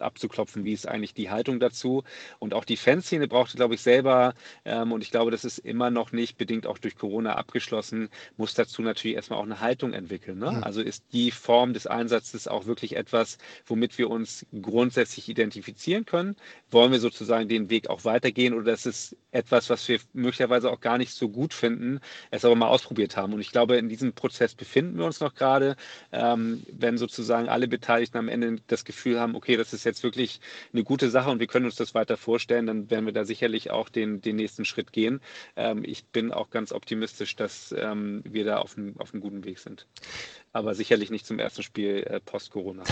abzuklopfen, wie ist eigentlich die Haltung dazu. Und auch die Fanszene brauchte, glaube ich, selber, ähm, und ich glaube, das ist immer noch nicht bedingt auch durch Corona abgeschlossen, muss dazu natürlich erstmal auch eine Haltung entwickeln. Ne? Also ist die Form des Einsatzes auch wirklich etwas, womit wir uns grundsätzlich identifizieren können können? Wollen wir sozusagen den Weg auch weitergehen oder ist es etwas, was wir möglicherweise auch gar nicht so gut finden, es aber mal ausprobiert haben? Und ich glaube, in diesem Prozess befinden wir uns noch gerade. Ähm, wenn sozusagen alle Beteiligten am Ende das Gefühl haben, okay, das ist jetzt wirklich eine gute Sache und wir können uns das weiter vorstellen, dann werden wir da sicherlich auch den, den nächsten Schritt gehen. Ähm, ich bin auch ganz optimistisch, dass ähm, wir da auf einem, auf guten Weg sind. Aber sicherlich nicht zum ersten Spiel äh, post-Corona.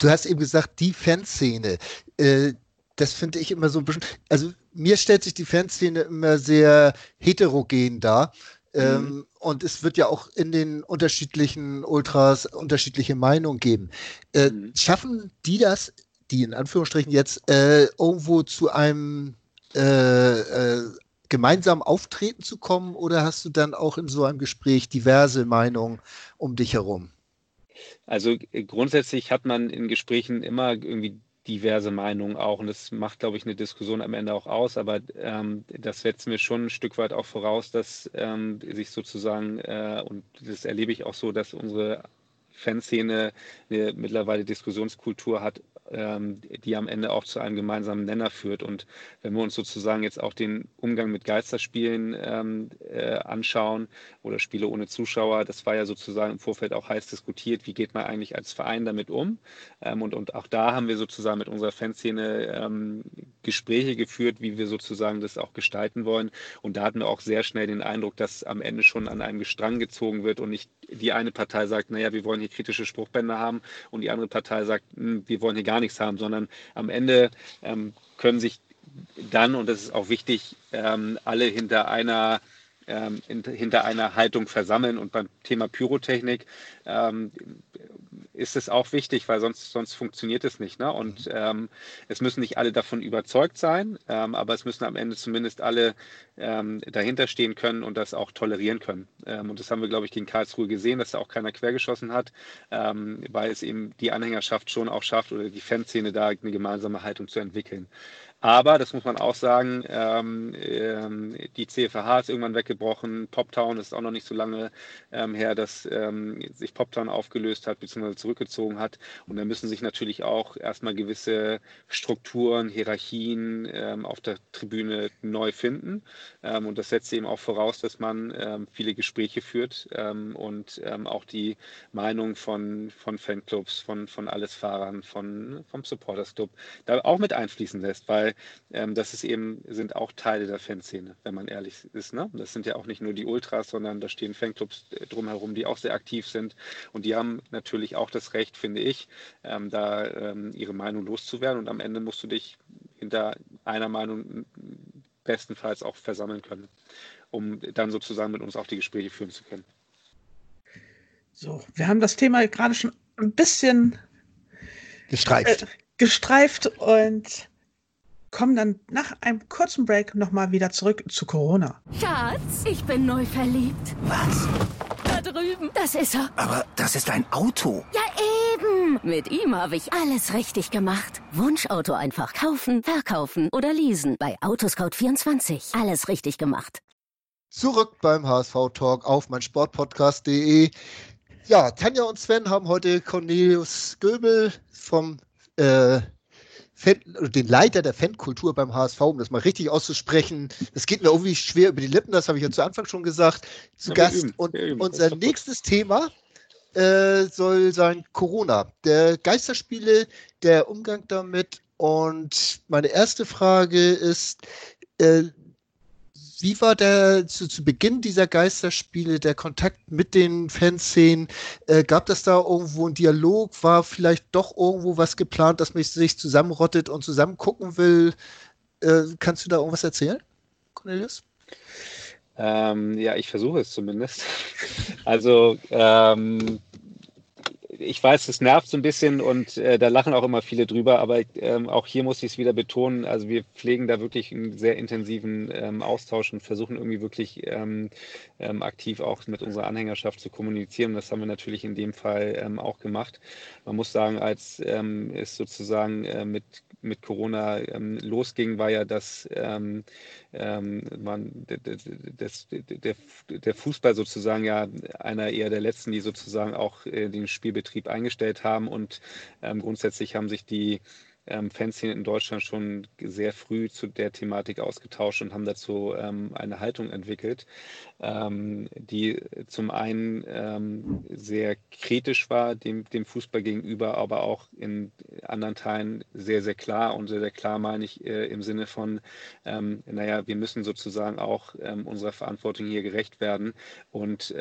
Du hast eben gesagt, die Fanszene. Äh, das finde ich immer so ein bisschen. Also mir stellt sich die Fanszene immer sehr heterogen dar. Ähm, mhm. und es wird ja auch in den unterschiedlichen Ultras unterschiedliche Meinungen geben. Äh, mhm. Schaffen die das, die in Anführungsstrichen jetzt, äh, irgendwo zu einem äh, äh, gemeinsamen Auftreten zu kommen oder hast du dann auch in so einem Gespräch diverse Meinungen um dich herum? Also äh, grundsätzlich hat man in Gesprächen immer irgendwie diverse Meinungen auch und das macht, glaube ich, eine Diskussion am Ende auch aus, aber ähm, das setzt mir schon ein Stück weit auch voraus, dass ähm, sich sozusagen, äh, und das erlebe ich auch so, dass unsere Fanszene eine mittlerweile Diskussionskultur hat, ähm, die am Ende auch zu einem gemeinsamen Nenner führt. Und wenn wir uns sozusagen jetzt auch den Umgang mit Geisterspielen ähm, äh, anschauen oder Spiele ohne Zuschauer, das war ja sozusagen im Vorfeld auch heiß diskutiert, wie geht man eigentlich als Verein damit um? Ähm, und, und auch da haben wir sozusagen mit unserer Fanszene ähm, Gespräche geführt, wie wir sozusagen das auch gestalten wollen. Und da hatten wir auch sehr schnell den Eindruck, dass am Ende schon an einem Strang gezogen wird und nicht die eine Partei sagt, naja, wir wollen hier kritische Spruchbänder haben und die andere Partei sagt, hm, wir wollen hier gar nichts haben, sondern am Ende ähm, können sich dann, und das ist auch wichtig, ähm, alle hinter einer ähm, hinter einer Haltung versammeln. Und beim Thema Pyrotechnik ähm, ist es auch wichtig, weil sonst, sonst funktioniert es nicht. Ne? Und mhm. ähm, es müssen nicht alle davon überzeugt sein, ähm, aber es müssen am Ende zumindest alle ähm, dahinter stehen können und das auch tolerieren können. Ähm, und das haben wir, glaube ich, gegen Karlsruhe gesehen, dass da auch keiner quergeschossen hat, ähm, weil es eben die Anhängerschaft schon auch schafft oder die Fanszene da eine gemeinsame Haltung zu entwickeln. Aber, das muss man auch sagen, ähm, ähm, die CFH ist irgendwann weggebrochen. Poptown ist auch noch nicht so lange ähm, her, dass ähm, sich Poptown aufgelöst hat bzw. zurückgezogen hat. Und da müssen sich natürlich auch erstmal gewisse Strukturen, Hierarchien ähm, auf der Tribüne neu finden. Ähm, und das setzt eben auch voraus, dass man viele Gespräche führt und auch die Meinung von, von Fanclubs, von, von Allesfahrern, von, vom Supporters Club da auch mit einfließen lässt, weil ähm, das ist eben, sind auch Teile der Fanszene, wenn man ehrlich ist. Ne? Das sind ja auch nicht nur die Ultras, sondern da stehen Fanclubs äh, drumherum, die auch sehr aktiv sind. Und die haben natürlich auch das Recht, finde ich, ähm, da ähm, ihre Meinung loszuwerden. Und am Ende musst du dich hinter einer Meinung bestenfalls auch versammeln können, um dann sozusagen mit uns auch die Gespräche führen zu können. So, wir haben das Thema gerade schon ein bisschen gestreift. Äh, gestreift und kommen dann nach einem kurzen Break nochmal wieder zurück zu Corona. Schatz, ich bin neu verliebt. Was? da drüben. Das ist er. Aber das ist ein Auto. Ja, eben. Mit ihm habe ich alles richtig gemacht. Wunschauto einfach kaufen, verkaufen oder leasen. Bei Autoscout24. Alles richtig gemacht. Zurück beim HSV-Talk auf meinsportpodcast.de. Ja, Tanja und Sven haben heute Cornelius Göbel vom äh, Fan, den Leiter der Fankultur beim HSV, um das mal richtig auszusprechen. Das geht mir irgendwie schwer über die Lippen, das habe ich ja zu Anfang schon gesagt, zu ja, Gast. Üben, und üben, unser nächstes Thema äh, soll sein Corona, der Geisterspiele, der Umgang damit. Und meine erste Frage ist, äh, wie war der zu, zu, Beginn dieser Geisterspiele, der Kontakt mit den Fanszenen? Äh, gab es da irgendwo einen Dialog? War vielleicht doch irgendwo was geplant, dass man sich zusammenrottet und zusammen gucken will? Äh, kannst du da irgendwas erzählen, Cornelius? Ähm, ja, ich versuche es zumindest. Also ähm, ich weiß, es nervt so ein bisschen und äh, da lachen auch immer viele drüber, aber ähm, auch hier muss ich es wieder betonen, also wir pflegen da wirklich einen sehr intensiven ähm, Austausch und versuchen irgendwie wirklich ähm, ähm aktiv auch mit unserer Anhängerschaft zu kommunizieren. Das haben wir natürlich in dem Fall ähm, auch gemacht. Man muss sagen, als ähm, es sozusagen äh, mit mit Corona ähm, losging, war ja, dass ähm, ähm, man, das, der, der Fußball sozusagen ja einer eher der letzten, die sozusagen auch äh, den Spielbetrieb eingestellt haben und ähm, grundsätzlich haben sich die ähm, Fanszene in Deutschland schon sehr früh zu der Thematik ausgetauscht und haben dazu ähm, eine Haltung entwickelt, ähm, die zum einen ähm, sehr kritisch war dem, dem Fußball gegenüber, aber auch in anderen Teilen sehr, sehr klar und sehr, sehr klar meine ich äh, im Sinne von, ähm, naja, wir müssen sozusagen auch ähm, unserer Verantwortung hier gerecht werden und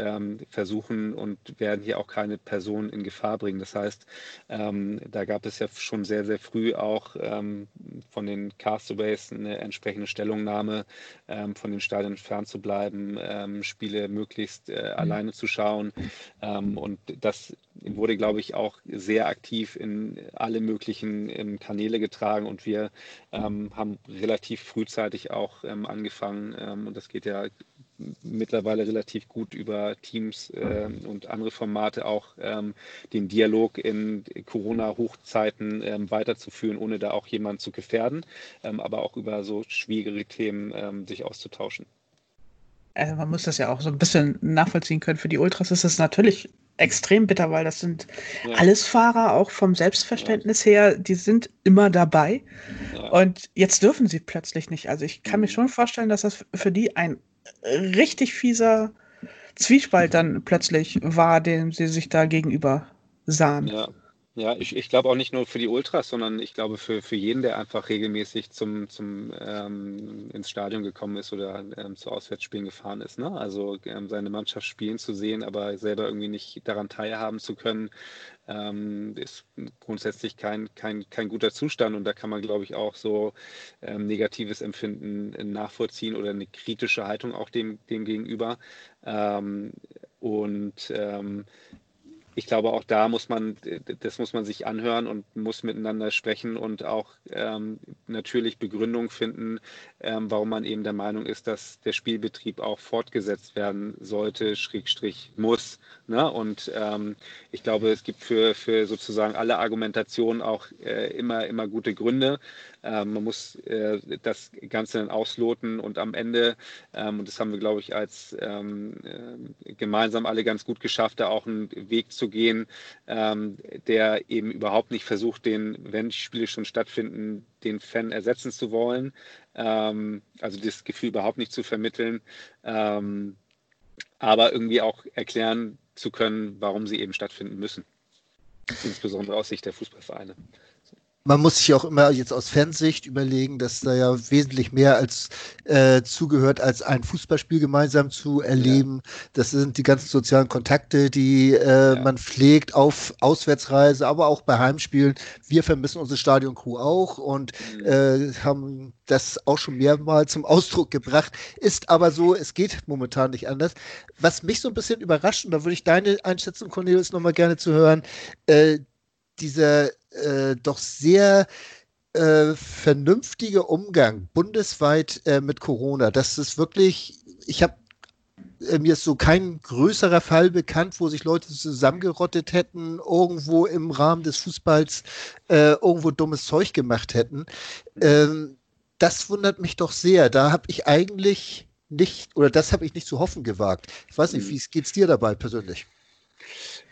versuchen und werden hier auch keine Personen in Gefahr bringen. Das heißt, da gab es ja schon sehr, sehr früh auch ähm, von den Castaways eine entsprechende Stellungnahme, ähm, von den Stadien fernzubleiben, ähm, Spiele möglichst äh, mhm. alleine zu schauen. Ähm, und das wurde, glaube ich, auch sehr aktiv in alle möglichen ähm, Kanäle getragen. Und wir ähm, haben relativ frühzeitig auch angefangen, und das geht ja mittlerweile relativ gut über Teams äh, und andere Formate auch ähm, den Dialog in Corona-Hochzeiten ähm, weiterzuführen, ohne da auch jemanden zu gefährden, ähm, aber auch über so schwierige Themen ähm, sich auszutauschen. Also man muss das ja auch so ein bisschen nachvollziehen können. Für die Ultras ist es natürlich extrem bitter, weil das sind ja. alles Fahrer, auch vom Selbstverständnis her, die sind immer dabei. Ja. Und jetzt dürfen sie plötzlich nicht. Also ich kann mhm. mir schon vorstellen, dass das für die ein richtig fieser Zwiespalt dann plötzlich war, dem sie sich da gegenüber sahen. Ja. Ja, ich, ich glaube auch nicht nur für die Ultras, sondern ich glaube für, für jeden, der einfach regelmäßig zum, zum ähm, ins Stadion gekommen ist oder ähm, zu Auswärtsspielen gefahren ist. Ne? Also ähm, seine Mannschaft spielen zu sehen, aber selber irgendwie nicht daran teilhaben zu können, ähm, ist grundsätzlich kein, kein, kein guter Zustand. Und da kann man, glaube ich, auch so ähm, negatives Empfinden nachvollziehen oder eine kritische Haltung auch dem, dem gegenüber. Ähm, und ich glaube, auch da muss man, das muss man sich anhören und muss miteinander sprechen und auch ähm, natürlich Begründung finden, ähm, warum man eben der Meinung ist, dass der Spielbetrieb auch fortgesetzt werden sollte, Schrägstrich muss. Ne? Und ähm, ich glaube, es gibt für, für sozusagen alle Argumentationen auch äh, immer, immer gute Gründe. Ähm, man muss äh, das Ganze dann ausloten und am Ende, ähm, und das haben wir, glaube ich, als ähm, äh, gemeinsam alle ganz gut geschafft, da auch einen Weg zu gehen, ähm, der eben überhaupt nicht versucht, den, wenn Spiele schon stattfinden, den Fan ersetzen zu wollen. Ähm, also das Gefühl überhaupt nicht zu vermitteln, ähm, aber irgendwie auch erklären zu können, warum sie eben stattfinden müssen. Insbesondere aus Sicht der Fußballvereine man muss sich auch immer jetzt aus Fansicht überlegen, dass da ja wesentlich mehr als äh, zugehört, als ein Fußballspiel gemeinsam zu erleben. Ja. Das sind die ganzen sozialen Kontakte, die äh, ja. man pflegt auf Auswärtsreise, aber auch bei Heimspielen. Wir vermissen unsere Stadioncrew auch und mhm. äh, haben das auch schon mehrmals zum Ausdruck gebracht. Ist aber so, es geht momentan nicht anders. Was mich so ein bisschen überrascht, und da würde ich deine Einschätzung, Cornelius, nochmal gerne zu hören, äh, dieser äh, doch sehr äh, vernünftige Umgang bundesweit äh, mit Corona. Das ist wirklich, ich habe äh, mir ist so kein größerer Fall bekannt, wo sich Leute zusammengerottet hätten, irgendwo im Rahmen des Fußballs äh, irgendwo dummes Zeug gemacht hätten. Ähm, das wundert mich doch sehr. Da habe ich eigentlich nicht, oder das habe ich nicht zu hoffen gewagt. Ich weiß nicht, hm. wie geht es dir dabei persönlich?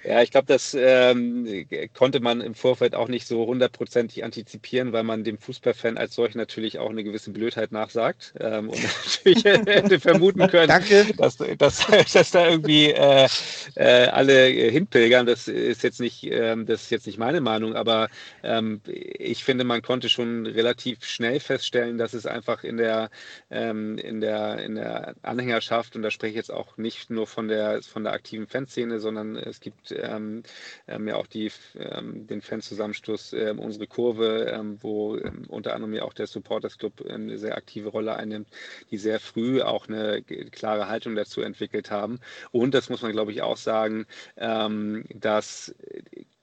Ja, ich glaube, das ähm, konnte man im Vorfeld auch nicht so hundertprozentig antizipieren, weil man dem Fußballfan als solch natürlich auch eine gewisse Blödheit nachsagt ähm, und natürlich hätte vermuten können, dass, dass, dass, da irgendwie äh, äh, alle hinpilgern. Das ist jetzt nicht, ähm, das ist jetzt nicht meine Meinung, aber ähm, ich finde, man konnte schon relativ schnell feststellen, dass es einfach in der, ähm, in der, in der Anhängerschaft, und da spreche ich jetzt auch nicht nur von der, von der aktiven Fanszene, sondern es gibt ähm, ähm, ja auch die, ähm, den Fanzusammenstoß ähm, Unsere Kurve, wo unter anderem ja auch der Supporters Club eine sehr aktive Rolle einnimmt, die sehr früh auch eine klare Haltung dazu entwickelt haben. Und das muss man, glaube ich, auch sagen, dass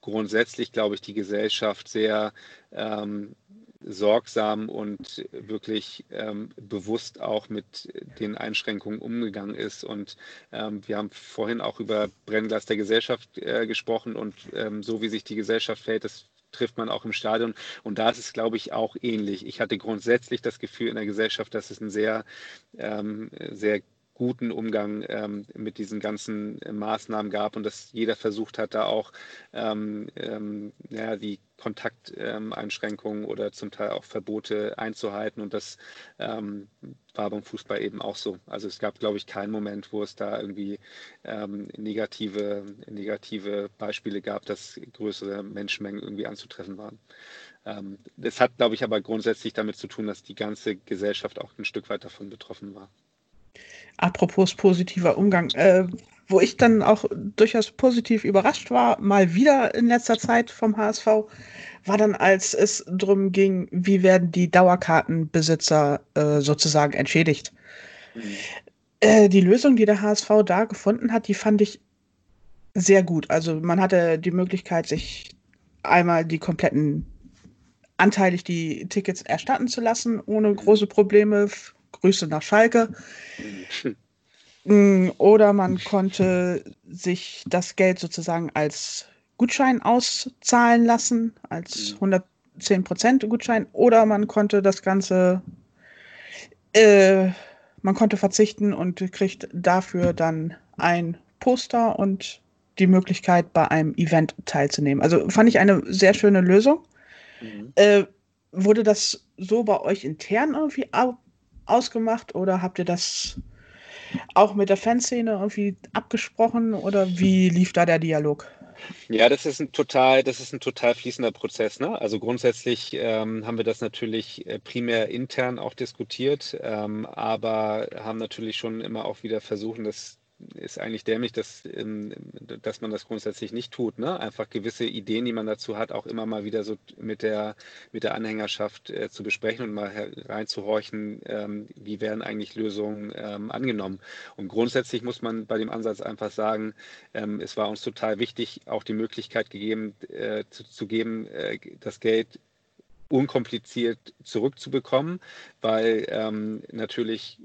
grundsätzlich, glaube ich, die Gesellschaft sehr ähm, sorgsam und wirklich ähm, bewusst auch mit den Einschränkungen umgegangen ist. Und ähm, wir haben vorhin auch über Brennglas der Gesellschaft äh, gesprochen und ähm, so wie sich die Gesellschaft verhält, das trifft man auch im Stadion. Und da ist es, glaube ich, auch ähnlich. Ich hatte grundsätzlich das Gefühl in der Gesellschaft, dass es ein sehr, ähm, sehr guten Umgang ähm, mit diesen ganzen äh, Maßnahmen gab und dass jeder versucht hat, da auch ähm, ähm, ja, die Kontakteinschränkungen ähm, oder zum Teil auch Verbote einzuhalten. Und das ähm, war beim Fußball eben auch so. Also es gab, glaube ich, keinen Moment, wo es da irgendwie ähm, negative, negative Beispiele gab, dass größere Menschenmengen irgendwie anzutreffen waren. das hat, glaube ich, aber grundsätzlich damit zu tun, dass die ganze Gesellschaft auch ein Stück weit davon betroffen war. Apropos positiver Umgang, äh, wo ich dann auch durchaus positiv überrascht war, mal wieder in letzter Zeit vom HSV, war dann, als es darum ging, wie werden die Dauerkartenbesitzer äh, sozusagen entschädigt. Mhm. Äh, die Lösung, die der HSV da gefunden hat, die fand ich sehr gut. Also man hatte die Möglichkeit, sich einmal die kompletten anteilig die Tickets erstatten zu lassen, ohne große Probleme Grüße nach Schalke. Mm, oder man konnte sich das Geld sozusagen als Gutschein auszahlen lassen, als 110% Gutschein. Oder man konnte das Ganze, äh, man konnte verzichten und kriegt dafür dann ein Poster und die Möglichkeit, bei einem Event teilzunehmen. Also fand ich eine sehr schöne Lösung. Mhm. Äh, wurde das so bei euch intern irgendwie ausgemacht oder habt ihr das auch mit der Fanszene irgendwie abgesprochen oder wie lief da der Dialog? Ja, das ist ein total, das ist ein total fließender Prozess. Ne? Also grundsätzlich ähm, haben wir das natürlich äh, primär intern auch diskutiert, ähm, aber haben natürlich schon immer auch wieder versucht, das ist eigentlich dämlich, dass, ähm, dass man das grundsätzlich nicht tut. Ne? Einfach gewisse Ideen, die man dazu hat, auch immer mal wieder so mit der, mit der Anhängerschaft äh, zu besprechen und mal reinzuhorchen, ähm, wie werden eigentlich Lösungen ähm, angenommen. Und grundsätzlich muss man bei dem Ansatz einfach sagen, ähm, es war uns total wichtig, auch die Möglichkeit gegeben, äh, zu, zu, geben, äh, das Geld unkompliziert zurückzubekommen, weil ähm, natürlich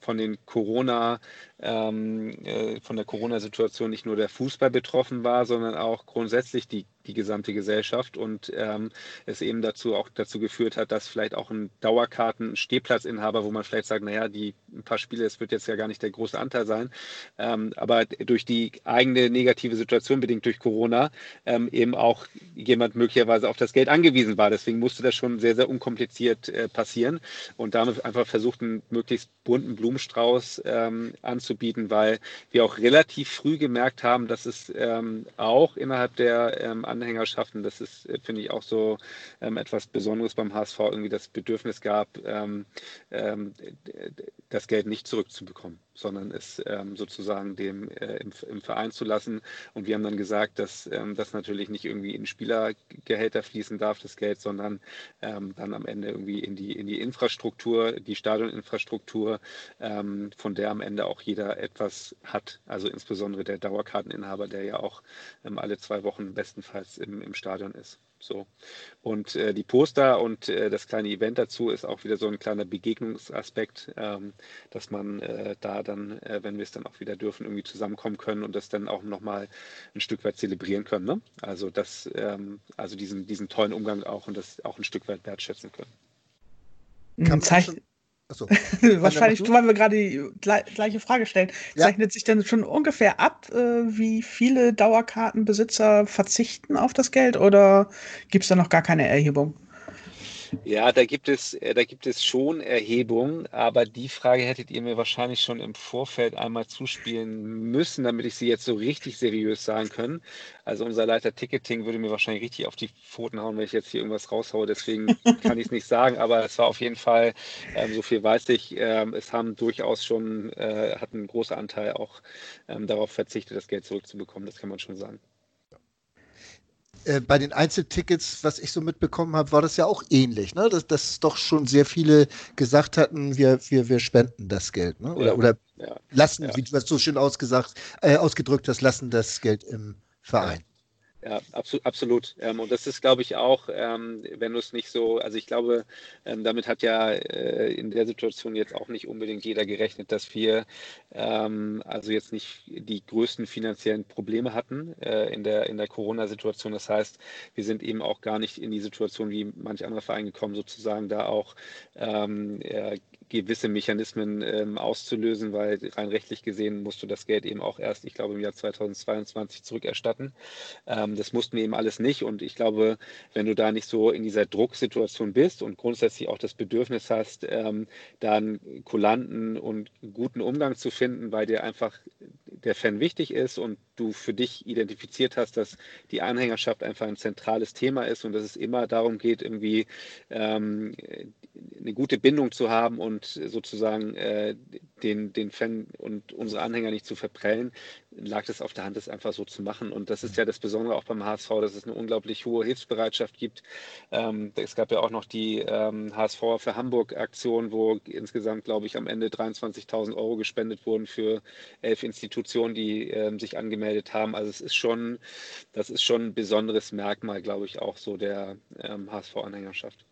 von den Corona ähm, äh, von der Corona-Situation nicht nur der Fußball betroffen war, sondern auch grundsätzlich die, die gesamte Gesellschaft. Und ähm, es eben dazu auch dazu geführt hat, dass vielleicht auch ein Dauerkarten, Stehplatzinhaber, wo man vielleicht sagt, naja, die ein paar Spiele, es wird jetzt ja gar nicht der große Anteil sein, ähm, aber durch die eigene negative Situation bedingt durch Corona ähm, eben auch jemand möglicherweise auf das Geld angewiesen war. Deswegen musste das schon sehr, sehr unkompliziert äh, passieren. Und damit einfach versucht, einen möglichst bunten Blumenstrauß ähm, anzubieten anzubieten, weil wir auch relativ früh gemerkt haben, dass es ähm, auch innerhalb der ähm, Anhängerschaften, das ist, äh, finde ich, auch so ähm, etwas Besonderes beim HSV, irgendwie das Bedürfnis gab, ähm, ähm, das Geld nicht zurückzubekommen sondern es ähm, sozusagen dem äh, im, im, Verein zu lassen. Und wir haben dann gesagt, dass ähm, das natürlich nicht irgendwie in Spielergehälter fließen darf, das Geld, sondern ähm, dann am Ende irgendwie in die, in die Infrastruktur, die Stadioninfrastruktur, ähm, von der am Ende auch jeder etwas hat. Also insbesondere der Dauerkarteninhaber, der ja auch ähm, alle zwei Wochen bestenfalls im, im Stadion ist. So. Und äh, die Poster und äh, das kleine Event dazu ist auch wieder so ein kleiner Begegnungsaspekt, ähm, dass man äh, da dann, äh, wenn wir es dann auch wieder dürfen, irgendwie zusammenkommen können und das dann auch nochmal ein Stück weit zelebrieren können. Ne? Also das, ähm, also diesen, diesen tollen Umgang auch und das auch ein Stück weit wertschätzen können. Kann Zeichen, Achso. Wahrscheinlich, weil wir gerade die gleiche Frage stellen. Ja. Zeichnet sich denn schon ungefähr ab, äh, wie viele Dauerkartenbesitzer verzichten auf das Geld oder gibt es da noch gar keine Erhebung? Ja, da gibt es, äh, da gibt es schon Erhebungen, aber die Frage hättet ihr mir wahrscheinlich schon im Vorfeld einmal zuspielen müssen, damit ich sie jetzt so richtig seriös sagen kann. Also unser Leiter Ticketing würde mir wahrscheinlich richtig auf die Pfoten hauen, wenn ich jetzt hier irgendwas raushaue. Deswegen kann ich es nicht sagen, aber es war auf jeden Fall, ähm, so viel weiß ich, ähm, es haben durchaus schon, äh, hat ein großer Anteil auch ähm, darauf verzichtet, das Geld zurückzubekommen. Das kann man schon sagen. Äh, bei den Einzeltickets, was ich so mitbekommen habe, war das ja auch ähnlich, ne? Dass, dass doch schon sehr viele gesagt hatten, wir, wir, wir spenden das Geld, ne? Oder, ja. oder ja. lassen, ja. wie du das so schön ausgesagt, äh, ausgedrückt hast, lassen das Geld im Verein. Ja, absolut. absolut. Ähm, und das ist, glaube ich, auch, ähm, wenn du es nicht so, also ich glaube, ähm, damit hat ja äh, in der Situation jetzt auch nicht unbedingt jeder gerechnet, dass wir ähm, also jetzt nicht die größten finanziellen Probleme hatten äh, in der, in der Corona-Situation. Das heißt, wir sind eben auch gar nicht in die Situation wie manch anderer Verein gekommen, sozusagen da auch ähm, äh, gewisse Mechanismen ähm, auszulösen, weil rein rechtlich gesehen musst du das Geld eben auch erst, ich glaube, im Jahr 2022 zurückerstatten. Ähm, das mussten wir eben alles nicht. Und ich glaube, wenn du da nicht so in dieser Drucksituation bist und grundsätzlich auch das Bedürfnis hast, ähm, da einen kulanten und guten Umgang zu finden, weil dir einfach der Fan wichtig ist und du für dich identifiziert hast, dass die Anhängerschaft einfach ein zentrales Thema ist und dass es immer darum geht, irgendwie ähm, eine gute Bindung zu haben und sozusagen äh, den, den Fan und unsere Anhänger nicht zu verprellen, lag es auf der Hand, das einfach so zu machen. Und das ist ja das Besondere auch beim HSV, dass es eine unglaublich hohe Hilfsbereitschaft gibt. Ähm, es gab ja auch noch die ähm, HSV für Hamburg-Aktion, wo insgesamt, glaube ich, am Ende 23.000 Euro gespendet wurden für elf Institutionen, die ähm, sich angemeldet haben. Also es ist schon, das ist schon ein besonderes Merkmal, glaube ich, auch so der ähm, HSV-Anhängerschaft.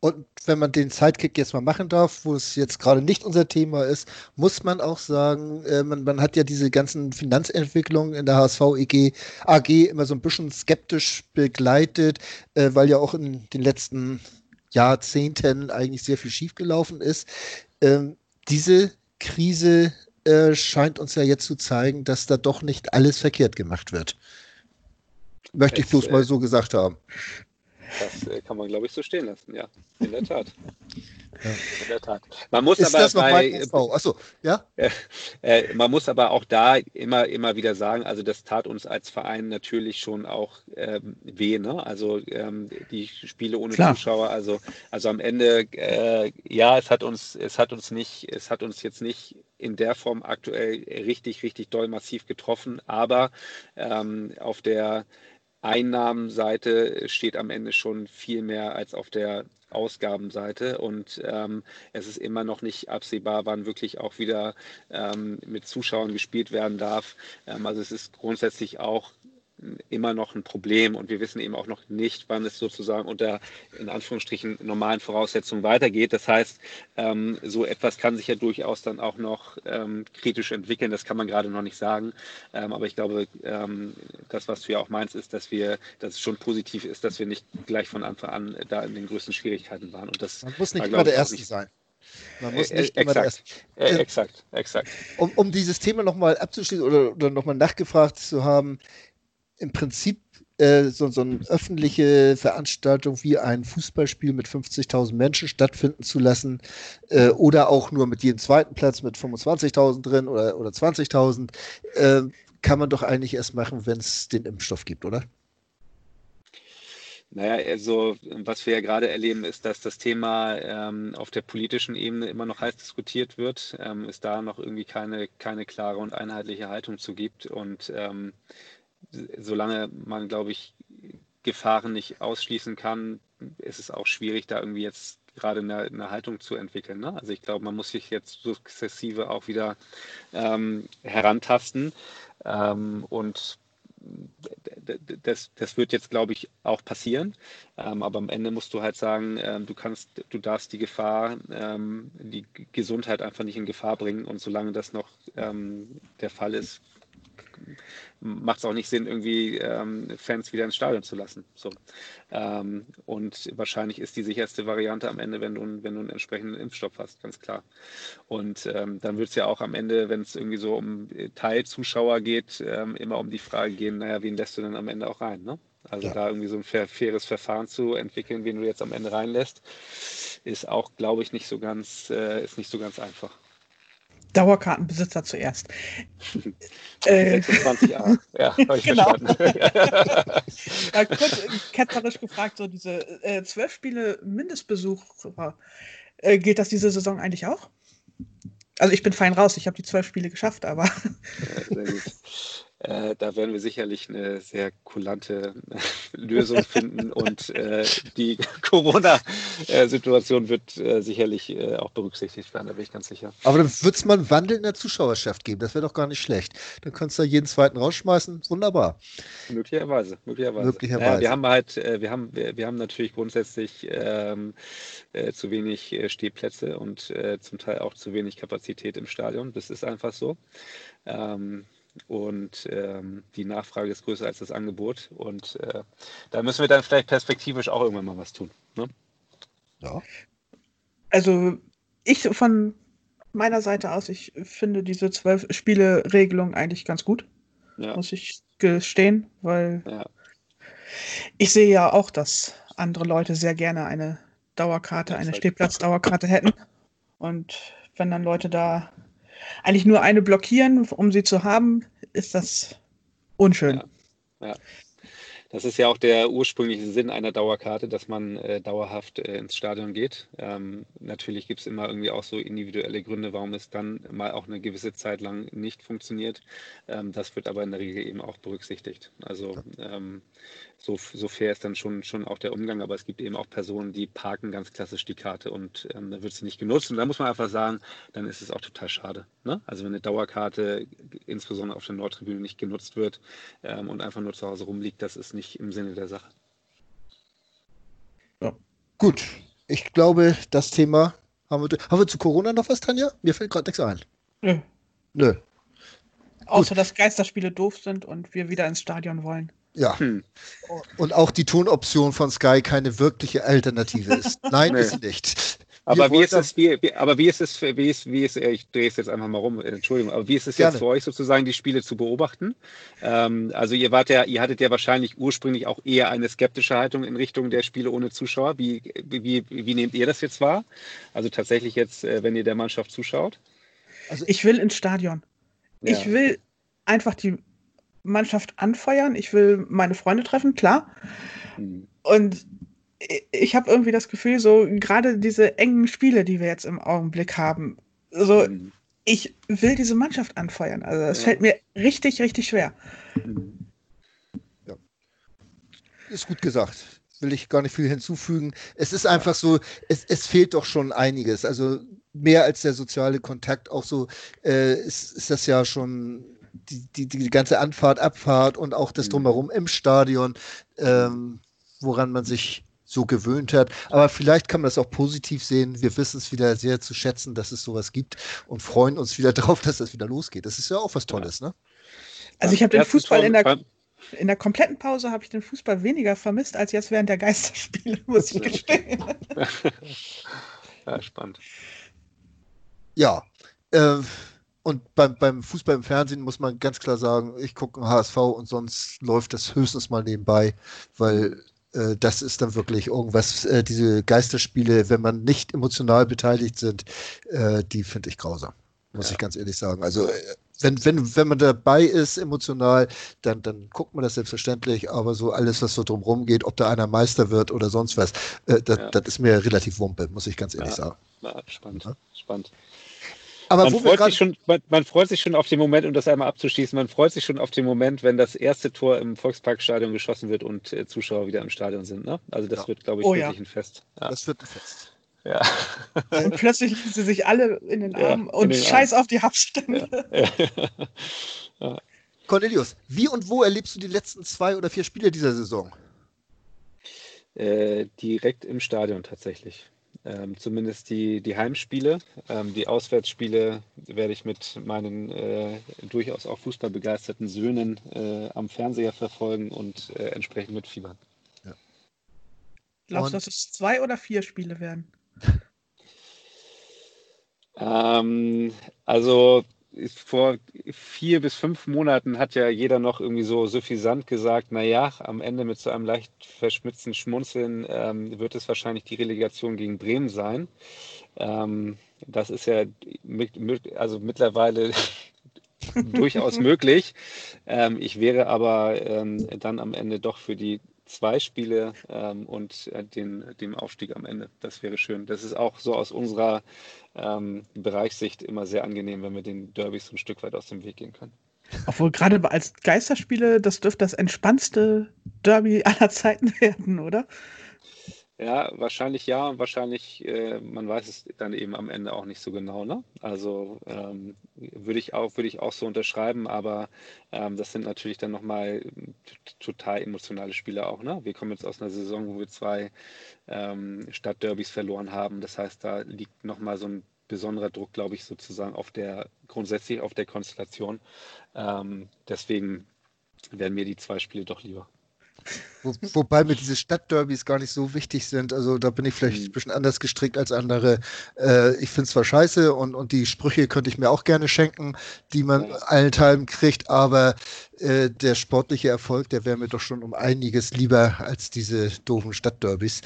Und wenn man den Sidekick jetzt mal machen darf, wo es jetzt gerade nicht unser Thema ist, muss man auch sagen, äh, man, man, hat ja diese ganzen Finanzentwicklungen in der HSV EG, AG immer so ein bisschen skeptisch begleitet, äh, weil ja auch in den letzten Jahrzehnten eigentlich sehr viel schiefgelaufen ist. Ähm, diese Krise äh, scheint uns ja jetzt zu zeigen, dass da doch nicht alles verkehrt gemacht wird. Möchte ich bloß mal so gesagt haben. Das äh, kann man, glaube ich, so stehen lassen, ja, in der Tat. Ja. In der Tat. Man muss Ist aber bei, Achso, ja? Äh, äh, man muss aber auch da immer, immer wieder sagen, also das tat uns als Verein natürlich schon auch ähm, weh, ne? Also ähm, die Spiele ohne Klar. Zuschauer, also, also am Ende, äh, ja, es hat uns, es hat uns nicht, es hat uns jetzt nicht in der Form aktuell richtig, richtig doll massiv getroffen, aber ähm, auf der Einnahmenseite steht am Ende schon viel mehr als auf der Ausgabenseite und ähm, es ist immer noch nicht absehbar, wann wirklich auch wieder ähm, mit Zuschauern gespielt werden darf. Ähm, also es ist grundsätzlich auch immer noch ein Problem und wir wissen eben auch noch nicht, wann es sozusagen unter in Anführungsstrichen normalen Voraussetzungen weitergeht. Das heißt, ähm, so etwas kann sich ja durchaus dann auch noch ähm, kritisch entwickeln. Das kann man gerade noch nicht sagen. Ähm, aber ich glaube, ähm, das, was du ja auch meinst, ist, dass wir, dass es schon positiv ist, dass wir nicht gleich von Anfang an da in den größten Schwierigkeiten waren. Und das man muss nicht war, immer der Erste nicht, sein. Man muss nicht äh, immer exakt, äh, exakt, exakt. Um, um dieses Thema nochmal abzuschließen oder, oder nochmal nachgefragt zu haben, im Prinzip äh, so, so eine öffentliche Veranstaltung wie ein Fußballspiel mit 50.000 Menschen stattfinden zu lassen äh, oder auch nur mit jedem zweiten Platz mit 25.000 drin oder, oder 20.000, äh, kann man doch eigentlich erst machen, wenn es den Impfstoff gibt, oder? Naja, also was wir ja gerade erleben, ist, dass das Thema ähm, auf der politischen Ebene immer noch heiß diskutiert wird, ähm, es da noch irgendwie keine, keine klare und einheitliche Haltung zu gibt. Und ähm, solange man, glaube ich, Gefahren nicht ausschließen kann, ist es auch schwierig, da irgendwie jetzt gerade eine, eine Haltung zu entwickeln. Ne? Also ich glaube, man muss sich jetzt sukzessive auch wieder ähm, herantasten. Ähm, und das, das wird jetzt, glaube ich, auch passieren. Ähm, aber am Ende musst du halt sagen, ähm, du kannst, du darfst die Gefahr, ähm, die Gesundheit einfach nicht in Gefahr bringen. Und solange das noch ähm, der Fall ist, macht es auch nicht Sinn, irgendwie ähm, Fans wieder ins Stadion zu lassen. So. Ähm, und wahrscheinlich ist die sicherste Variante am Ende, wenn du, wenn du einen entsprechenden Impfstoff hast, ganz klar. Und ähm, dann wird es ja auch am Ende, wenn es irgendwie so um Teilzuschauer geht, ähm, immer um die Frage gehen, naja, wen lässt du denn am Ende auch rein? Ne? Also ja. da irgendwie so ein fair, faires Verfahren zu entwickeln, wen du jetzt am Ende reinlässt, ist auch, glaube ich, nicht so ganz, äh, ist nicht so ganz einfach. Dauerkartenbesitzer zuerst. 26a, ja, habe ich genau. verstanden. ja, kurz ketzerisch gefragt, so diese äh, zwölf Spiele Mindestbesucher, äh, gilt das diese Saison eigentlich auch? Also ich bin fein raus, ich habe die zwölf Spiele geschafft, aber. Ja, sehr gut. Äh, da werden wir sicherlich eine sehr kulante äh, Lösung finden und äh, die Corona-Situation wird äh, sicherlich äh, auch berücksichtigt werden, da bin ich ganz sicher. Aber dann wird es mal einen Wandel in der Zuschauerschaft geben, das wäre doch gar nicht schlecht. Dann kannst du da jeden zweiten rausschmeißen, wunderbar. Möglicherweise, möglicherweise. möglicherweise. Naja, wir haben halt, wir haben, wir, wir haben natürlich grundsätzlich ähm, zu wenig Stehplätze und zum Teil auch zu wenig Kapazität im Stadion, das ist einfach so. Ähm, und ähm, die Nachfrage ist größer als das Angebot. Und äh, da müssen wir dann vielleicht perspektivisch auch irgendwann mal was tun. Ne? Ja. Also ich von meiner Seite aus, ich finde diese zwölf Spiele-Regelung eigentlich ganz gut. Ja. Muss ich gestehen, weil ja. ich sehe ja auch, dass andere Leute sehr gerne eine Dauerkarte, eine Stehplatzdauerkarte hätten. Und wenn dann Leute da eigentlich nur eine blockieren, um sie zu haben, ist das unschön. Ja. ja. Das ist ja auch der ursprüngliche Sinn einer Dauerkarte, dass man äh, dauerhaft äh, ins Stadion geht. Ähm, natürlich gibt es immer irgendwie auch so individuelle Gründe, warum es dann mal auch eine gewisse Zeit lang nicht funktioniert. Ähm, das wird aber in der Regel eben auch berücksichtigt. Also ähm, so, so fair ist dann schon, schon auch der Umgang, aber es gibt eben auch Personen, die parken ganz klassisch die Karte und ähm, da wird sie nicht genutzt. Und da muss man einfach sagen, dann ist es auch total schade. Ne? Also wenn eine Dauerkarte insbesondere auf der Nordtribüne nicht genutzt wird ähm, und einfach nur zu Hause rumliegt, das ist nicht im Sinne der Sache. Ja. Gut, ich glaube, das Thema haben wir. Haben wir zu Corona noch was, Tanja? Mir fällt gerade nichts ein. Nö. Nö. Außer, Gut. dass Geisterspiele doof sind und wir wieder ins Stadion wollen. Ja. Hm. Und auch die Tonoption von Sky keine wirkliche Alternative ist. Nein, nee. ist sie nicht. Aber wie, ist es, wie, aber wie ist es, wie ist, wie ist, ich drehe es jetzt einfach mal rum, Entschuldigung, aber wie ist es Gerne. jetzt für euch sozusagen, die Spiele zu beobachten? Ähm, also ihr wart ja, ihr hattet ja wahrscheinlich ursprünglich auch eher eine skeptische Haltung in Richtung der Spiele ohne Zuschauer. Wie, wie, wie nehmt ihr das jetzt wahr? Also tatsächlich jetzt, äh, wenn ihr der Mannschaft zuschaut? Also ich will ins Stadion. Ja. Ich will einfach die Mannschaft anfeuern, ich will meine Freunde treffen, klar. Mhm. Und ich habe irgendwie das Gefühl, so gerade diese engen Spiele, die wir jetzt im Augenblick haben, so mhm. ich will diese Mannschaft anfeuern. Also es ja. fällt mir richtig, richtig schwer. Mhm. Ja. Ist gut gesagt. Will ich gar nicht viel hinzufügen. Es ist einfach so, es, es fehlt doch schon einiges. Also mehr als der soziale Kontakt, auch so äh, ist, ist das ja schon die, die, die ganze Anfahrt, Abfahrt und auch das mhm. Drumherum im Stadion, ähm, woran man sich so gewöhnt hat. Aber vielleicht kann man das auch positiv sehen. Wir wissen es wieder sehr zu schätzen, dass es sowas gibt und freuen uns wieder darauf, dass das wieder losgeht. Das ist ja auch was Tolles, ne? Also ich habe den Fußball in der, in der kompletten Pause habe ich den Fußball weniger vermisst als jetzt während der Geisterspiele, muss ich gestehen. ja, spannend. Ja, äh, und beim, beim Fußball im Fernsehen muss man ganz klar sagen, ich gucke HSV und sonst läuft das höchstens mal nebenbei, weil äh, das ist dann wirklich irgendwas, äh, diese Geisterspiele, wenn man nicht emotional beteiligt sind, äh, die finde ich grausam, muss ja. ich ganz ehrlich sagen. Also äh, wenn, wenn, wenn man dabei ist emotional, dann, dann guckt man das selbstverständlich, aber so alles, was so drumherum geht, ob da einer Meister wird oder sonst was, äh, das, ja. das ist mir relativ wumpe, muss ich ganz ehrlich ja. sagen. spannend, spannend. Aber man, freut sich schon, man, man, freut sich schon auf den Moment, um das einmal abzuschließen, man freut sich schon auf den Moment, wenn das erste Tor im Volksparkstadion geschossen wird und äh, Zuschauer wieder im Stadion sind. Ne? Also das ja. wird, glaube ich, oh, wirklich ja. ein Fest. Ja. Das wird ein Fest. Ja. Und plötzlich liegen sie sich alle in den Armen und den scheiß Arm. auf die Hauptstände. Ja. Cornelius, wie und wo erlebst du die letzten zwei oder vier Spiele dieser Saison? Äh, direkt im Stadion tatsächlich. Ähm, zumindest die, die Heimspiele. Ähm, die Auswärtsspiele werde ich mit meinen äh, durchaus auch fußballbegeisterten Söhnen äh, am Fernseher verfolgen und äh, entsprechend mitfiebern. Ja. Glaubst du, dass es zwei oder vier Spiele werden? ähm, also vor vier bis fünf Monaten hat ja jeder noch irgendwie so suffisant gesagt, naja, am Ende mit so einem leicht verschmitzten Schmunzeln ähm, wird es wahrscheinlich die Relegation gegen Bremen sein. Ähm, das ist ja mit, mit, also mittlerweile durchaus möglich. Ähm, ich wäre aber ähm, dann am Ende doch für die zwei Spiele ähm, und äh, den, dem Aufstieg am Ende. Das wäre schön. Das ist auch so aus unserer ähm, Bereichssicht immer sehr angenehm, wenn wir den Derbys ein Stück weit aus dem Weg gehen können. Obwohl gerade als Geisterspiele, das dürfte das entspannendste Derby aller Zeiten werden, oder? Ja, wahrscheinlich ja und wahrscheinlich, äh, man weiß es dann eben am Ende auch nicht so genau. Ne? Also ähm, würde ich, auch, würd ich auch so unterschreiben, aber ähm, das sind natürlich dann nochmal total emotionale Spiele auch. Ne? Wir kommen jetzt aus einer Saison, wo wir zwei ähm, Stadtderbys verloren haben. Das heißt, da liegt nochmal so ein besonderer Druck, glaube ich, sozusagen auf der, grundsätzlich auf der Konstellation. Ähm, deswegen wären mir die zwei Spiele doch lieber. Wo, wobei mir diese Stadtderbys gar nicht so wichtig sind. Also da bin ich vielleicht mhm. ein bisschen anders gestrickt als andere. Äh, ich finde es zwar scheiße und, und die Sprüche könnte ich mir auch gerne schenken, die man ja. allenthalben kriegt, aber äh, der sportliche Erfolg, der wäre mir doch schon um einiges lieber als diese doofen Stadtderbys.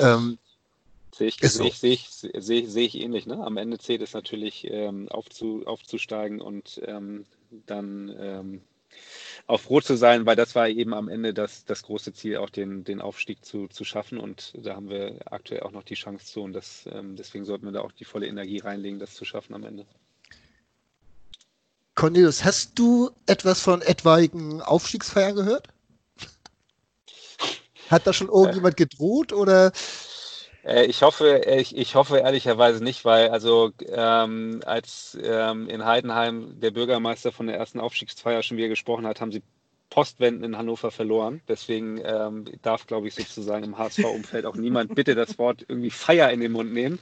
Ähm, Sehe ich, so. sehe ich, sehe, sehe ich ähnlich. Ne? Am Ende zählt es natürlich ähm, aufzu, aufzusteigen und ähm, dann ähm, auch froh zu sein, weil das war eben am Ende das, das große Ziel, auch den, den Aufstieg zu, zu schaffen. Und da haben wir aktuell auch noch die Chance zu. Und das, ähm, deswegen sollten wir da auch die volle Energie reinlegen, das zu schaffen am Ende. Cornelius, hast du etwas von etwaigen Aufstiegsfeiern gehört? Hat da schon irgendjemand gedroht oder äh, ich hoffe, ich, ich hoffe ehrlicherweise nicht, weil also ähm, als ähm, in Heidenheim der Bürgermeister von der ersten Aufstiegsfeier schon wieder gesprochen hat, haben sie Postwenden in Hannover verloren. Deswegen ähm, darf, glaube ich, sozusagen im HSV-Umfeld auch niemand bitte das Wort irgendwie Feier in den Mund nehmen.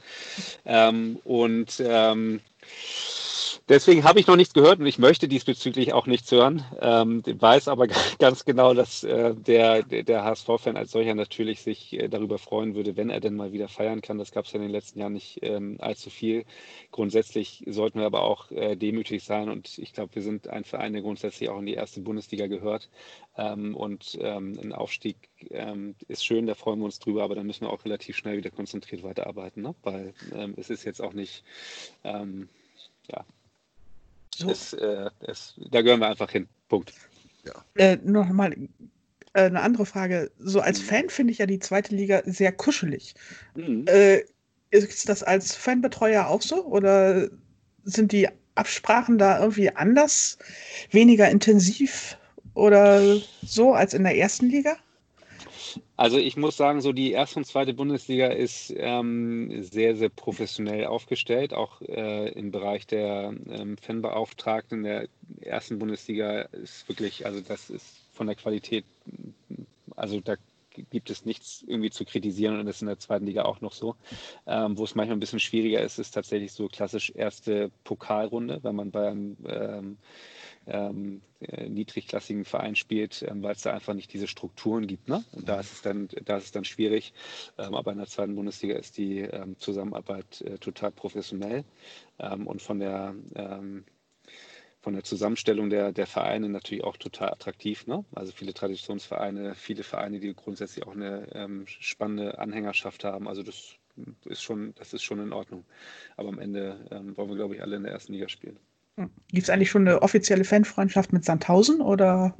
Ähm, und ähm, Deswegen habe ich noch nichts gehört und ich möchte diesbezüglich auch nichts hören. Ähm, weiß aber ganz genau, dass äh, der, der HSV-Fan als solcher natürlich sich äh, darüber freuen würde, wenn er denn mal wieder feiern kann. Das gab es ja in den letzten Jahren nicht ähm, allzu viel. Grundsätzlich sollten wir aber auch äh, demütig sein und ich glaube, wir sind ein Verein, der grundsätzlich auch in die erste Bundesliga gehört. Ähm, und ähm, ein Aufstieg ähm, ist schön, da freuen wir uns drüber, aber dann müssen wir auch relativ schnell wieder konzentriert weiterarbeiten, ne? weil ähm, es ist jetzt auch nicht ja, so. Es, äh, es, da gehören wir einfach hin. Punkt. Ja. Äh, Nochmal äh, eine andere Frage. So als mhm. Fan finde ich ja die zweite Liga sehr kuschelig. Mhm. Äh, ist das als Fanbetreuer auch so? Oder sind die Absprachen da irgendwie anders, weniger intensiv oder so als in der ersten Liga? Also ich muss sagen, so die erste und zweite Bundesliga ist ähm, sehr, sehr professionell aufgestellt, auch äh, im Bereich der ähm, Fanbeauftragten. Der ersten Bundesliga ist wirklich, also das ist von der Qualität, also da gibt es nichts irgendwie zu kritisieren und das ist in der zweiten Liga auch noch so. Ähm, wo es manchmal ein bisschen schwieriger ist, ist tatsächlich so klassisch erste Pokalrunde, wenn man beim ähm, ähm, äh, niedrigklassigen Verein spielt, ähm, weil es da einfach nicht diese Strukturen gibt. Ne? Und da ist es dann, da ist es dann schwierig. Ähm, aber in der zweiten Bundesliga ist die ähm, Zusammenarbeit äh, total professionell und von der von der Zusammenstellung der, der Vereine natürlich auch total attraktiv. Ne? Also viele Traditionsvereine, viele Vereine, die grundsätzlich auch eine ähm, spannende Anhängerschaft haben. Also das ist schon, das ist schon in Ordnung. Aber am Ende ähm, wollen wir, glaube ich, alle in der ersten Liga spielen. Gibt es eigentlich schon eine offizielle Fanfreundschaft mit Sandhausen oder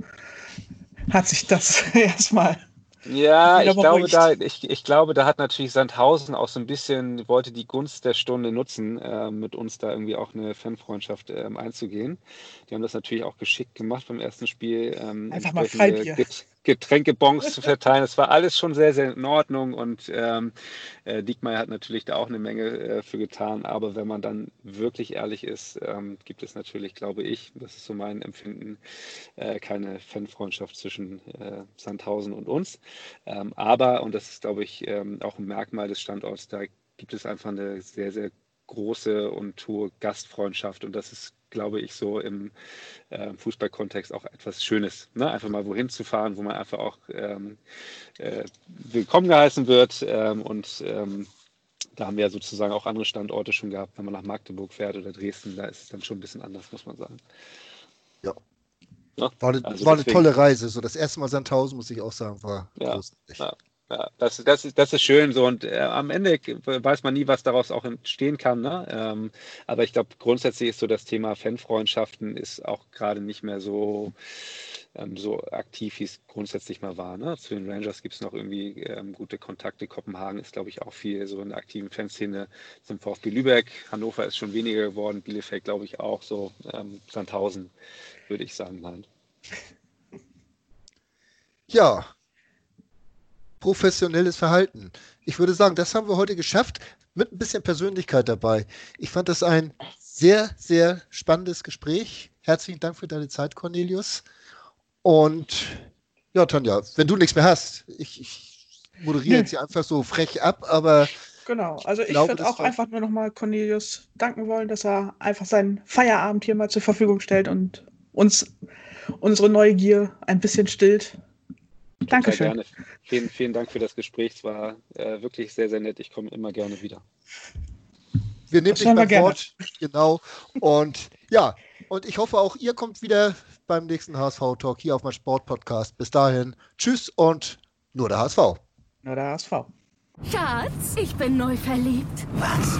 hat sich das erstmal? Ja, ich glaube, da, ich, ich, glaube, da hat natürlich Sandhausen auch so ein bisschen, wollte die Gunst der Stunde nutzen, äh, mit uns da irgendwie auch eine Fanfreundschaft ähm, einzugehen. Die haben das natürlich auch geschickt gemacht beim ersten Spiel. Ähm, Einfach mal Freibier. Getränkebons zu verteilen. Es war alles schon sehr, sehr in Ordnung und ähm, äh, Diekmeyer hat natürlich da auch eine Menge äh, für getan. Aber wenn man dann wirklich ehrlich ist, ähm, gibt es natürlich, glaube ich, das ist so mein Empfinden, äh, keine Fanfreundschaft zwischen äh, Sandhausen und uns. Ähm, aber, und das ist, glaube ich, ähm, auch ein Merkmal des Standorts, da gibt es einfach eine sehr, sehr große und hohe Gastfreundschaft und das ist glaube ich, so im äh, Fußballkontext auch etwas Schönes. Ne? Einfach mal wohin zu fahren, wo man einfach auch ähm, äh, willkommen geheißen wird. Ähm, und ähm, da haben wir ja sozusagen auch andere Standorte schon gehabt, wenn man nach Magdeburg fährt oder Dresden, da ist es dann schon ein bisschen anders, muss man sagen. Ja. ja? War, eine, also war eine tolle Reise. So das erste Mal Sandhausen, muss ich auch sagen, war ja, großartig. Ja. Ja, das, das, ist, das ist schön so und äh, am Ende weiß man nie, was daraus auch entstehen kann. Ne? Ähm, aber ich glaube, grundsätzlich ist so das Thema Fanfreundschaften ist auch gerade nicht mehr so, ähm, so aktiv, wie es grundsätzlich mal war. Ne? Zu den Rangers gibt es noch irgendwie ähm, gute Kontakte. Kopenhagen ist, glaube ich, auch viel so in der aktiven Fanszene zum VfB Lübeck. Hannover ist schon weniger geworden. Bielefeld, glaube ich, auch so. Ähm, Sandhausen, würde ich sagen, nein. Ja, professionelles Verhalten. Ich würde sagen, das haben wir heute geschafft mit ein bisschen Persönlichkeit dabei. Ich fand das ein sehr, sehr spannendes Gespräch. Herzlichen Dank für deine Zeit, Cornelius. Und ja, Tanja, wenn du nichts mehr hast, ich, ich moderiere jetzt hier einfach so frech ab, aber. Genau, also ich, ich würde auch einfach nur nochmal Cornelius danken wollen, dass er einfach seinen Feierabend hier mal zur Verfügung stellt und uns unsere Neugier ein bisschen stillt. Dankeschön. Gerne. Vielen, vielen Dank für das Gespräch. Es war äh, wirklich sehr, sehr nett. Ich komme immer gerne wieder. Wir nehmen dich beim Wort. Genau. Und ja, und ich hoffe auch, ihr kommt wieder beim nächsten HSV-Talk hier auf meinem Sport-Podcast. Bis dahin, tschüss und nur der HSV. Nur der HSV. Schatz, ich bin neu verliebt. Was?